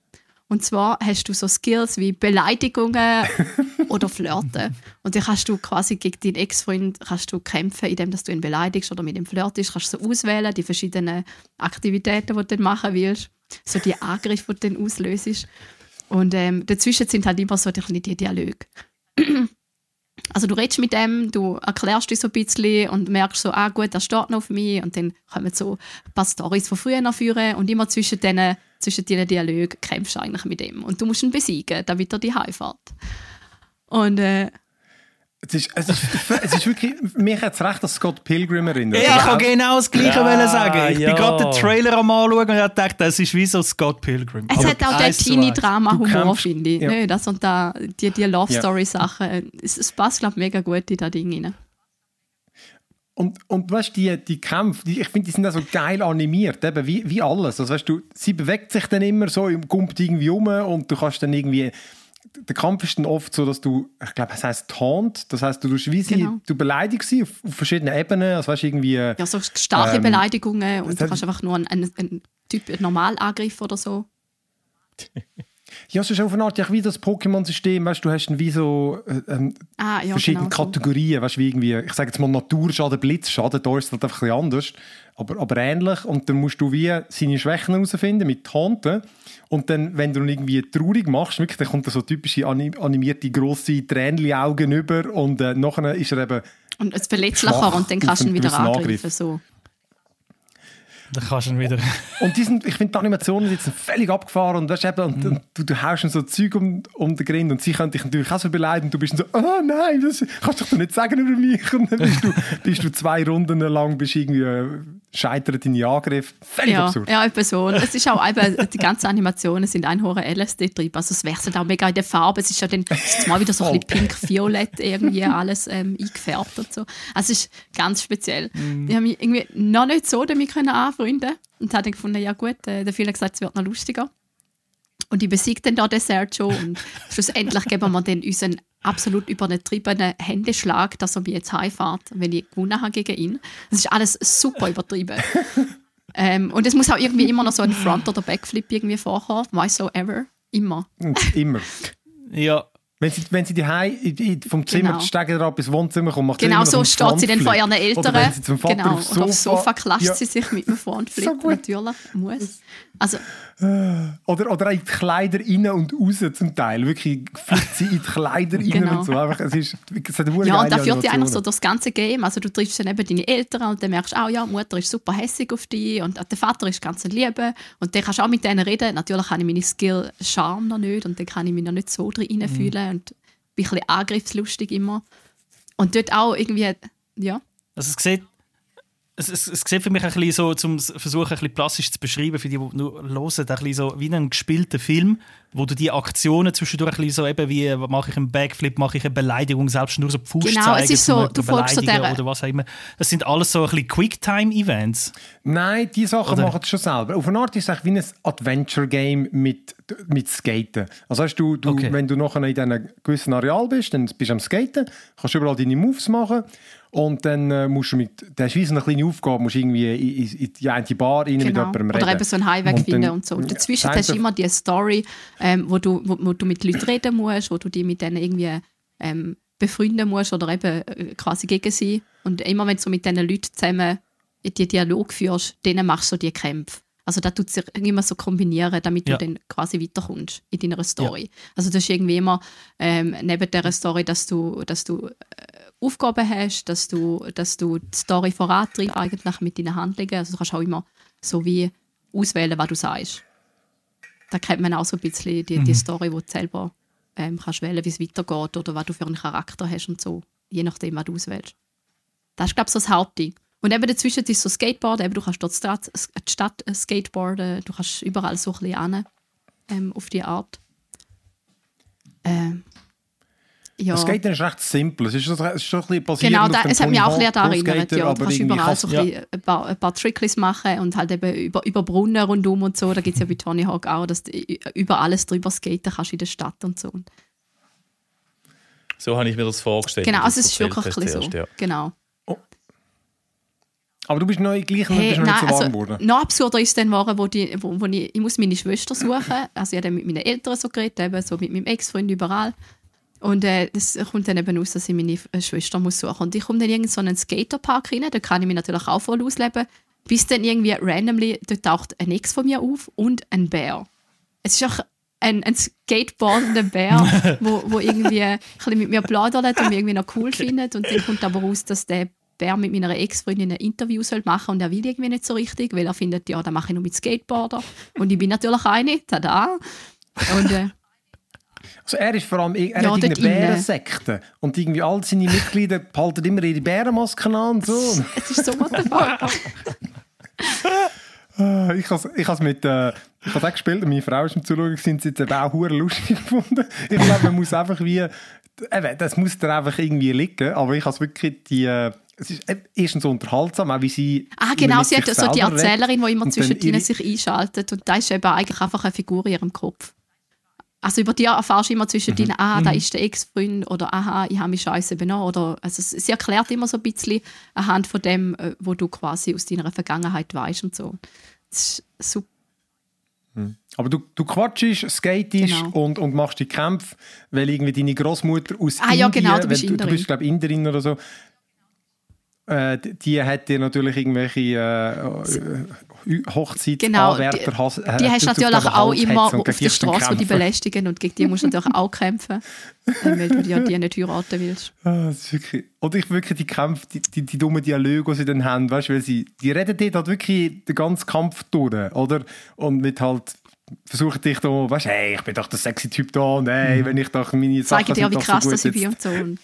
Speaker 6: Und zwar hast du so Skills wie Beleidigungen oder Flirten. Und dann kannst du quasi gegen deinen Ex-Freund kannst du kämpfen, indem dass du ihn beleidigst oder mit ihm flirtest. Kannst du so auswählen, die verschiedenen Aktivitäten, die du dann machen willst. So die Angriffe, die du dann auslöst. Und ähm, dazwischen sind halt immer so die, die Dialoge. Also du redest mit dem, du erklärst dich so ein bisschen und merkst so, ah gut, das steht noch auf mich und dann kommen so ein paar Storys von früher nach vorne und immer zwischen diesen zwischen diesen Dialogen kämpfst du eigentlich mit ihm und du musst ihn besiegen, damit er die heimfährt. Und äh,
Speaker 3: Es ist, es ist, es ist wirklich, mich hat es recht an Scott Pilgrim erinnert.
Speaker 5: Ja, ich
Speaker 3: Also
Speaker 5: kann genau das Gleiche
Speaker 4: Ja,
Speaker 5: sagen. Ich
Speaker 4: ja.
Speaker 5: bin gerade den Trailer am anschauen und ich dachte, das ist wie so Scott Pilgrim.
Speaker 6: Es
Speaker 5: Aber
Speaker 6: hat auch den. Teenie-Drama-Humor, finde ich.
Speaker 3: ja.
Speaker 6: Ne? Das und da, die, die
Speaker 3: Ja.
Speaker 6: Love-Story-Sachen. Es, es passt, glaube ich, mega gut in das Ding rein.
Speaker 3: Und, und weißt du, die, die Kämpfe, die, ich finde, die sind auch so geil animiert, eben wie, wie alles. Also, weißt du, sie bewegt sich dann immer so, kommt irgendwie um und du kannst dann irgendwie. Der Kampf ist dann oft so, dass du, ich glaube, es heißt Taunt, das heißt, du tust wie sie,
Speaker 6: Genau.
Speaker 3: du beleidigst sie auf, auf verschiedenen Ebenen, also weißt irgendwie.
Speaker 6: Ja, so starke
Speaker 3: Ähm,
Speaker 6: Beleidigungen und
Speaker 3: das
Speaker 6: du kannst einfach nur einen, einen, einen Typ einen Normalangriff oder so.
Speaker 3: Ja, es ist auf eine Art ja wie das Pokémon-System, weißt du, hast dann wie so äh, ähm,
Speaker 6: Ah, ja,
Speaker 3: verschiedene
Speaker 6: genau so.
Speaker 3: Kategorien, weißt du, wie irgendwie, ich sage jetzt mal Naturschaden, Blitzschaden, da ist es halt einfach ein bisschen anders, aber, aber ähnlich und dann musst du wie seine Schwächen herausfinden mit Taunten und dann, wenn du ihn irgendwie traurig machst, wirklich, dann kommt da so typische anim- animierte grosse Tränenaugen über und äh, nachher ist er eben
Speaker 6: Und es verletzt und dann kannst du ihn wieder angreifen. So.
Speaker 5: Dann kannst du ihn wieder.
Speaker 3: Und die sind, ich finde die Animationen jetzt sind völlig abgefahren und, weißt, eben, und, und du, du haust dann so Zeug um, um den Grind und sie können dich natürlich auch so beleidigen und du bist so, oh nein, das kannst du doch nicht sagen über mich und dann bist du, bist du zwei Runden lang bist irgendwie äh, scheitert deine Angriffe. Völlig
Speaker 6: Ja,
Speaker 3: absurd.
Speaker 6: ja, etwa so. Es ist auch eben, die ganzen Animationen sind ein hoher LSD-Trieb. Also es wechselt auch mega in der Farbe. Es ist ja dann ist mal wieder so ein bisschen pink-violett irgendwie alles ähm, eingefärbt und so. Also es ist ganz speziell.
Speaker 3: Mhm.
Speaker 6: Ich habe mich irgendwie noch nicht so damit können anfreunden und habe dann gefunden, ja gut, äh, der Film hat gesagt, es wird noch lustiger. Und ich besiege dann da den Sergio und schlussendlich geben wir dann unseren absolut übertriebenen Händeschlag, dass er mich jetzt heimfährt, wenn ich gewonnen habe gegen ihn. Das ist alles super übertrieben. ähm, und es muss auch irgendwie immer noch so ein Front- oder Backflip irgendwie vorkommen. Why so ever? Immer.
Speaker 3: Immer.
Speaker 5: Ja,
Speaker 3: Wenn sie, wenn sie die vom Zimmer
Speaker 6: Genau.
Speaker 3: Stege ab ins Wohnzimmer kommen, macht sie
Speaker 6: Genau so steht sie dann vor ihren
Speaker 3: Frontflip.
Speaker 6: Eltern.
Speaker 3: Oder wenn sie zum Vater
Speaker 6: genau.
Speaker 3: aufs
Speaker 6: Oder aufs
Speaker 3: Sofa,
Speaker 6: Sofa klatscht
Speaker 3: ja.
Speaker 6: sie sich mit dem Frontflip.
Speaker 3: So gut.
Speaker 6: Natürlich, muss. Also,
Speaker 3: Oder, oder in die Kleider rein und raus zum Teil. Wirklich flippt sie in die Kleider rein
Speaker 6: Genau.
Speaker 3: und so. Einfach, es ist, es hat eine
Speaker 6: ja, und da führt dich eigentlich so durch das ganze Game. Also du triffst dann eben deine Eltern und dann merkst du, auch ja, die Mutter ist super hässig auf dich und der Vater ist ganz ein Liebe. Und dann kannst du auch mit denen reden. Natürlich habe ich meine Skill Charme noch nicht und dann kann ich mich noch nicht so drin
Speaker 3: Mhm.
Speaker 6: fühlen und bin ein bisschen angriffslustig immer. Und dort auch irgendwie, ja,
Speaker 5: also es sieht, es, es, es sieht für mich ein bisschen so, zum Versuchen, ein bisschen plastisch zu beschreiben, für die, die nur hören, ein bisschen so wie ein gespielter Film, wo du die Aktionen zwischendurch ein bisschen so eben wie, mache ich einen Backflip, mache ich eine Beleidigung, selbst nur so Fuß
Speaker 6: Genau,
Speaker 5: zeigen,
Speaker 6: es ist so, du folgst so der-
Speaker 5: oder was auch immer. Das sind alles so ein bisschen Quicktime-Events.
Speaker 3: Nein, die Sachen
Speaker 5: Oder?
Speaker 3: machen es schon selber. Auf eine Art ist es eigentlich wie ein Adventure-Game mit, mit Skaten. Also weißt du, du
Speaker 5: Okay.
Speaker 3: wenn du nachher in diesem gewissen Areal bist, dann bist du am Skaten, kannst überall deine Moves machen und dann äh, musst du mit, dann ist wie so eine kleine Aufgabe, musst irgendwie in, in, in die eine Bar rein mit
Speaker 6: Genau.
Speaker 3: jemandem reden.
Speaker 6: Oder eben so einen Highweg
Speaker 3: Und
Speaker 6: finden und so. Und dazwischen
Speaker 3: das
Speaker 6: hast du immer die Story, ähm, wo, du, wo, wo du mit Leuten reden musst, wo du die mit denen irgendwie ähm, befreunden musst oder eben äh, quasi gegen sie. Und immer wenn du mit diesen Leuten zusammen die Dialog führst, denen machst du die Kämpfe. Also da tut sich immer so kombinieren, damit
Speaker 5: Ja.
Speaker 6: du dann quasi weiterkommst in deiner Story. Also das ist irgendwie immer ähm, neben der Story, dass du, dass du äh, Aufgaben hast, dass du, dass du die Story vorantreibst eigentlich mit deinen Handlungen. Also du kannst auch immer so wie auswählen, was du sagst. Da kennt man auch so ein bisschen die, die Story, wo du selber ähm, kannst wählen, wie es weitergeht oder was du für einen Charakter hast und so, je nachdem, was du auswählst. Das ist, glaube ich, so das Hauptding. Und eben dazwischen ist so Skateboard, eben, du kannst dort die Stadt, die Stadt äh, skateboarden, du kannst überall so ein bisschen hin, ähm, auf die Art. Ähm, ja.
Speaker 3: Das Skaten ist recht simpel. Es ist, schon- es ist schon ein bisschen basierend
Speaker 6: Genau, da, es hat mich auch ein bisschen
Speaker 3: Hawk
Speaker 6: daran
Speaker 3: Pro
Speaker 6: erinnert. Ja, du
Speaker 3: aber
Speaker 6: kannst überall
Speaker 3: kannst-
Speaker 6: so ein,
Speaker 5: ja.
Speaker 6: ein, paar, ein paar Tricklis machen und halt eben über, über Brunnen rundum und so. Da gibt es ja bei Tony Hawk auch, dass du über alles drüber skaten kannst in der Stadt und so.
Speaker 4: So habe ich mir das vorgestellt.
Speaker 6: Genau, also
Speaker 4: das
Speaker 6: es ist wirklich ein bisschen so.
Speaker 4: ja.
Speaker 6: Genau.
Speaker 3: Aber du bist noch gleich
Speaker 6: Hey,
Speaker 3: bist noch
Speaker 6: nein,
Speaker 3: nicht so warm
Speaker 6: also,
Speaker 3: geworden.
Speaker 6: noch absurder ist dann geworden, wo, die, wo, wo ich, ich muss meine Schwester suchen. Also ich habe dann mit meinen Eltern so geredet, eben so mit meinem Ex-Freund überall. Und äh, das kommt dann eben aus, dass ich meine äh, Schwester muss suchen. Und ich komme dann in so einen Skaterpark rein, da kann ich mich natürlich auch voll ausleben. Bis dann irgendwie randomly, dort taucht ein Ex von mir auf und ein Bär. Es ist auch ein, ein skateboardender Bär, wo, wo irgendwie ein bisschen mit mir plaudert und mich irgendwie noch cool findet. Und dann kommt aber raus, dass der Bär mit meiner Ex-Freundin ein Interview soll machen und er will irgendwie nicht so richtig, weil er findet, ja, da mache ich nur mit Skateboarder. Und ich bin natürlich eine, tada. Und äh,
Speaker 3: Also er ist vor allem, er
Speaker 6: Ja,
Speaker 3: hat
Speaker 6: innen.
Speaker 3: Bärensekte und irgendwie all seine Mitglieder behalten immer ihre Bärenmasken an und so.
Speaker 6: Es ist so what.
Speaker 3: Äh, Ich habe ich has mit, äh, ich has auch gespielt und meine Frau ist im Zuschauen, gewesen, sie hat es auch hure lustig gefunden. Ich glaube, man muss einfach wie, eben, das muss dir einfach irgendwie liegen, aber ich habe wirklich die, äh, es ist erstens so unterhaltsam, auch wie sie
Speaker 6: Ah, genau, sie hat so die. Erzählerin, die immer zwischendrin sich einschaltet. Und da ist eben eigentlich einfach eine Figur in ihrem Kopf. Also über die erfährst du immer zwischendrin,
Speaker 3: Mhm.
Speaker 6: ah, da ist der Ex-Freund oder aha, ich habe mich scheiße benommen. Oder, also sie erklärt immer so ein bisschen anhand von dem, äh, wo du quasi aus deiner Vergangenheit weißt und so. Das ist super.
Speaker 3: Aber du, du quatschst, skatest
Speaker 6: Genau.
Speaker 3: und, und machst die Kämpfe, weil irgendwie deine Großmutter aus
Speaker 6: Ah, ja,
Speaker 3: Indien,
Speaker 6: genau, du bist
Speaker 3: weil du, du bist glaube ich Inderin oder so, äh, die- die hat dir natürlich irgendwelche äh, äh, Hochzeitsanwärter
Speaker 6: Genau, die,
Speaker 3: äh,
Speaker 6: die hast du natürlich auch immer auf der Straße, die belästigen und gegen die musst du natürlich auch kämpfen, weil du ja die nicht heiraten willst.
Speaker 3: Ah, wirklich, oder ich wirklich die Kämpfe, die, die, die dummen Dialoge, die sie dann haben, weißt weil sie, die reden dort halt wirklich den ganzen Kampf durch, oder? Und mit halt, versuchen dich da, weißt du, hey, ich bin doch der sexy Typ da und hey, wenn ich doch meine Sachen
Speaker 6: Zeigen dir, wie
Speaker 3: so
Speaker 6: krass
Speaker 3: gut,
Speaker 6: das ich bin und so. Und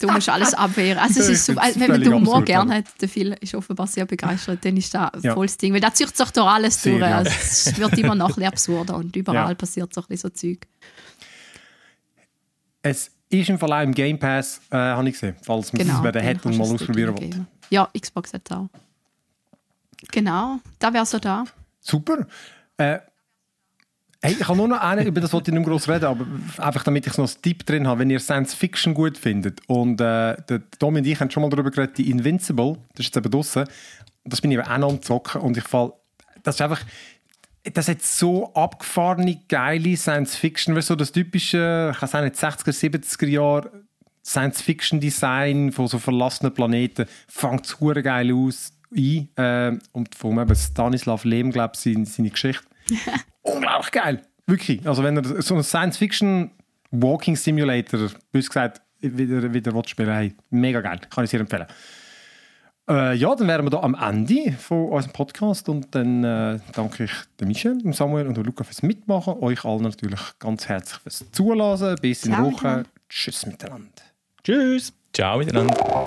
Speaker 6: Du musst alles abwehren. Also es ist so,
Speaker 3: find's
Speaker 6: wenn man den Humor gerne hat, der Phil ist offenbar sehr begeistert, dann ist das
Speaker 3: Ja.
Speaker 6: volles Ding. Weil da zieht sich doch alles
Speaker 3: Sehr,
Speaker 6: durch.
Speaker 3: ja.
Speaker 6: Also es wird immer noch absurder und überall
Speaker 3: Ja.
Speaker 6: passiert so ein bisschen so Zeug.
Speaker 3: Es ist im auch im Game Pass, äh, habe ich gesehen, falls man
Speaker 6: Genau.
Speaker 3: es wer
Speaker 6: dann
Speaker 3: hat und mal ausprobieren
Speaker 6: eingeben. Ja, Xbox hat es auch. Genau, da wäre so da.
Speaker 3: Super. Äh, hey, ich habe nur noch einen, über das wollte ich nicht mehr groß reden, aber einfach damit ich noch einen Tipp drin habe, wenn ihr Science Fiction gut findet. Und äh, der und ich haben schon mal darüber geredet, die Invincible, das ist jetzt eben draussen. Und das bin ich eben auch noch am Zocken und ich fall, das ist einfach, das hat so abgefahrene, geile Science Fiction, weißt du, das typische, ich auch nicht, 60er, 70er Jahre Science-Fiction-Design von so verlassenen Planeten fängt hure geil aus ein. Äh, und von Stanislav Lem, glaube ich, seine, seine Geschichte. Unglaublich geil. Wirklich. Also wenn ihr so einen Science-Fiction Walking Simulator, bös gesagt, wieder, wieder wollt spielen hey, mega geil. Kann ich sehr empfehlen. Äh, ja, dann wären wir da am Ende von unserem Podcast und dann äh, danke ich dem Michel, dem Samuel und dem Luca fürs Mitmachen. Euch allen natürlich ganz herzlich fürs Zulassen. Bis in der Woche.
Speaker 6: miteinander.
Speaker 3: Tschüss miteinander.
Speaker 5: Tschüss.
Speaker 4: Ciao miteinander.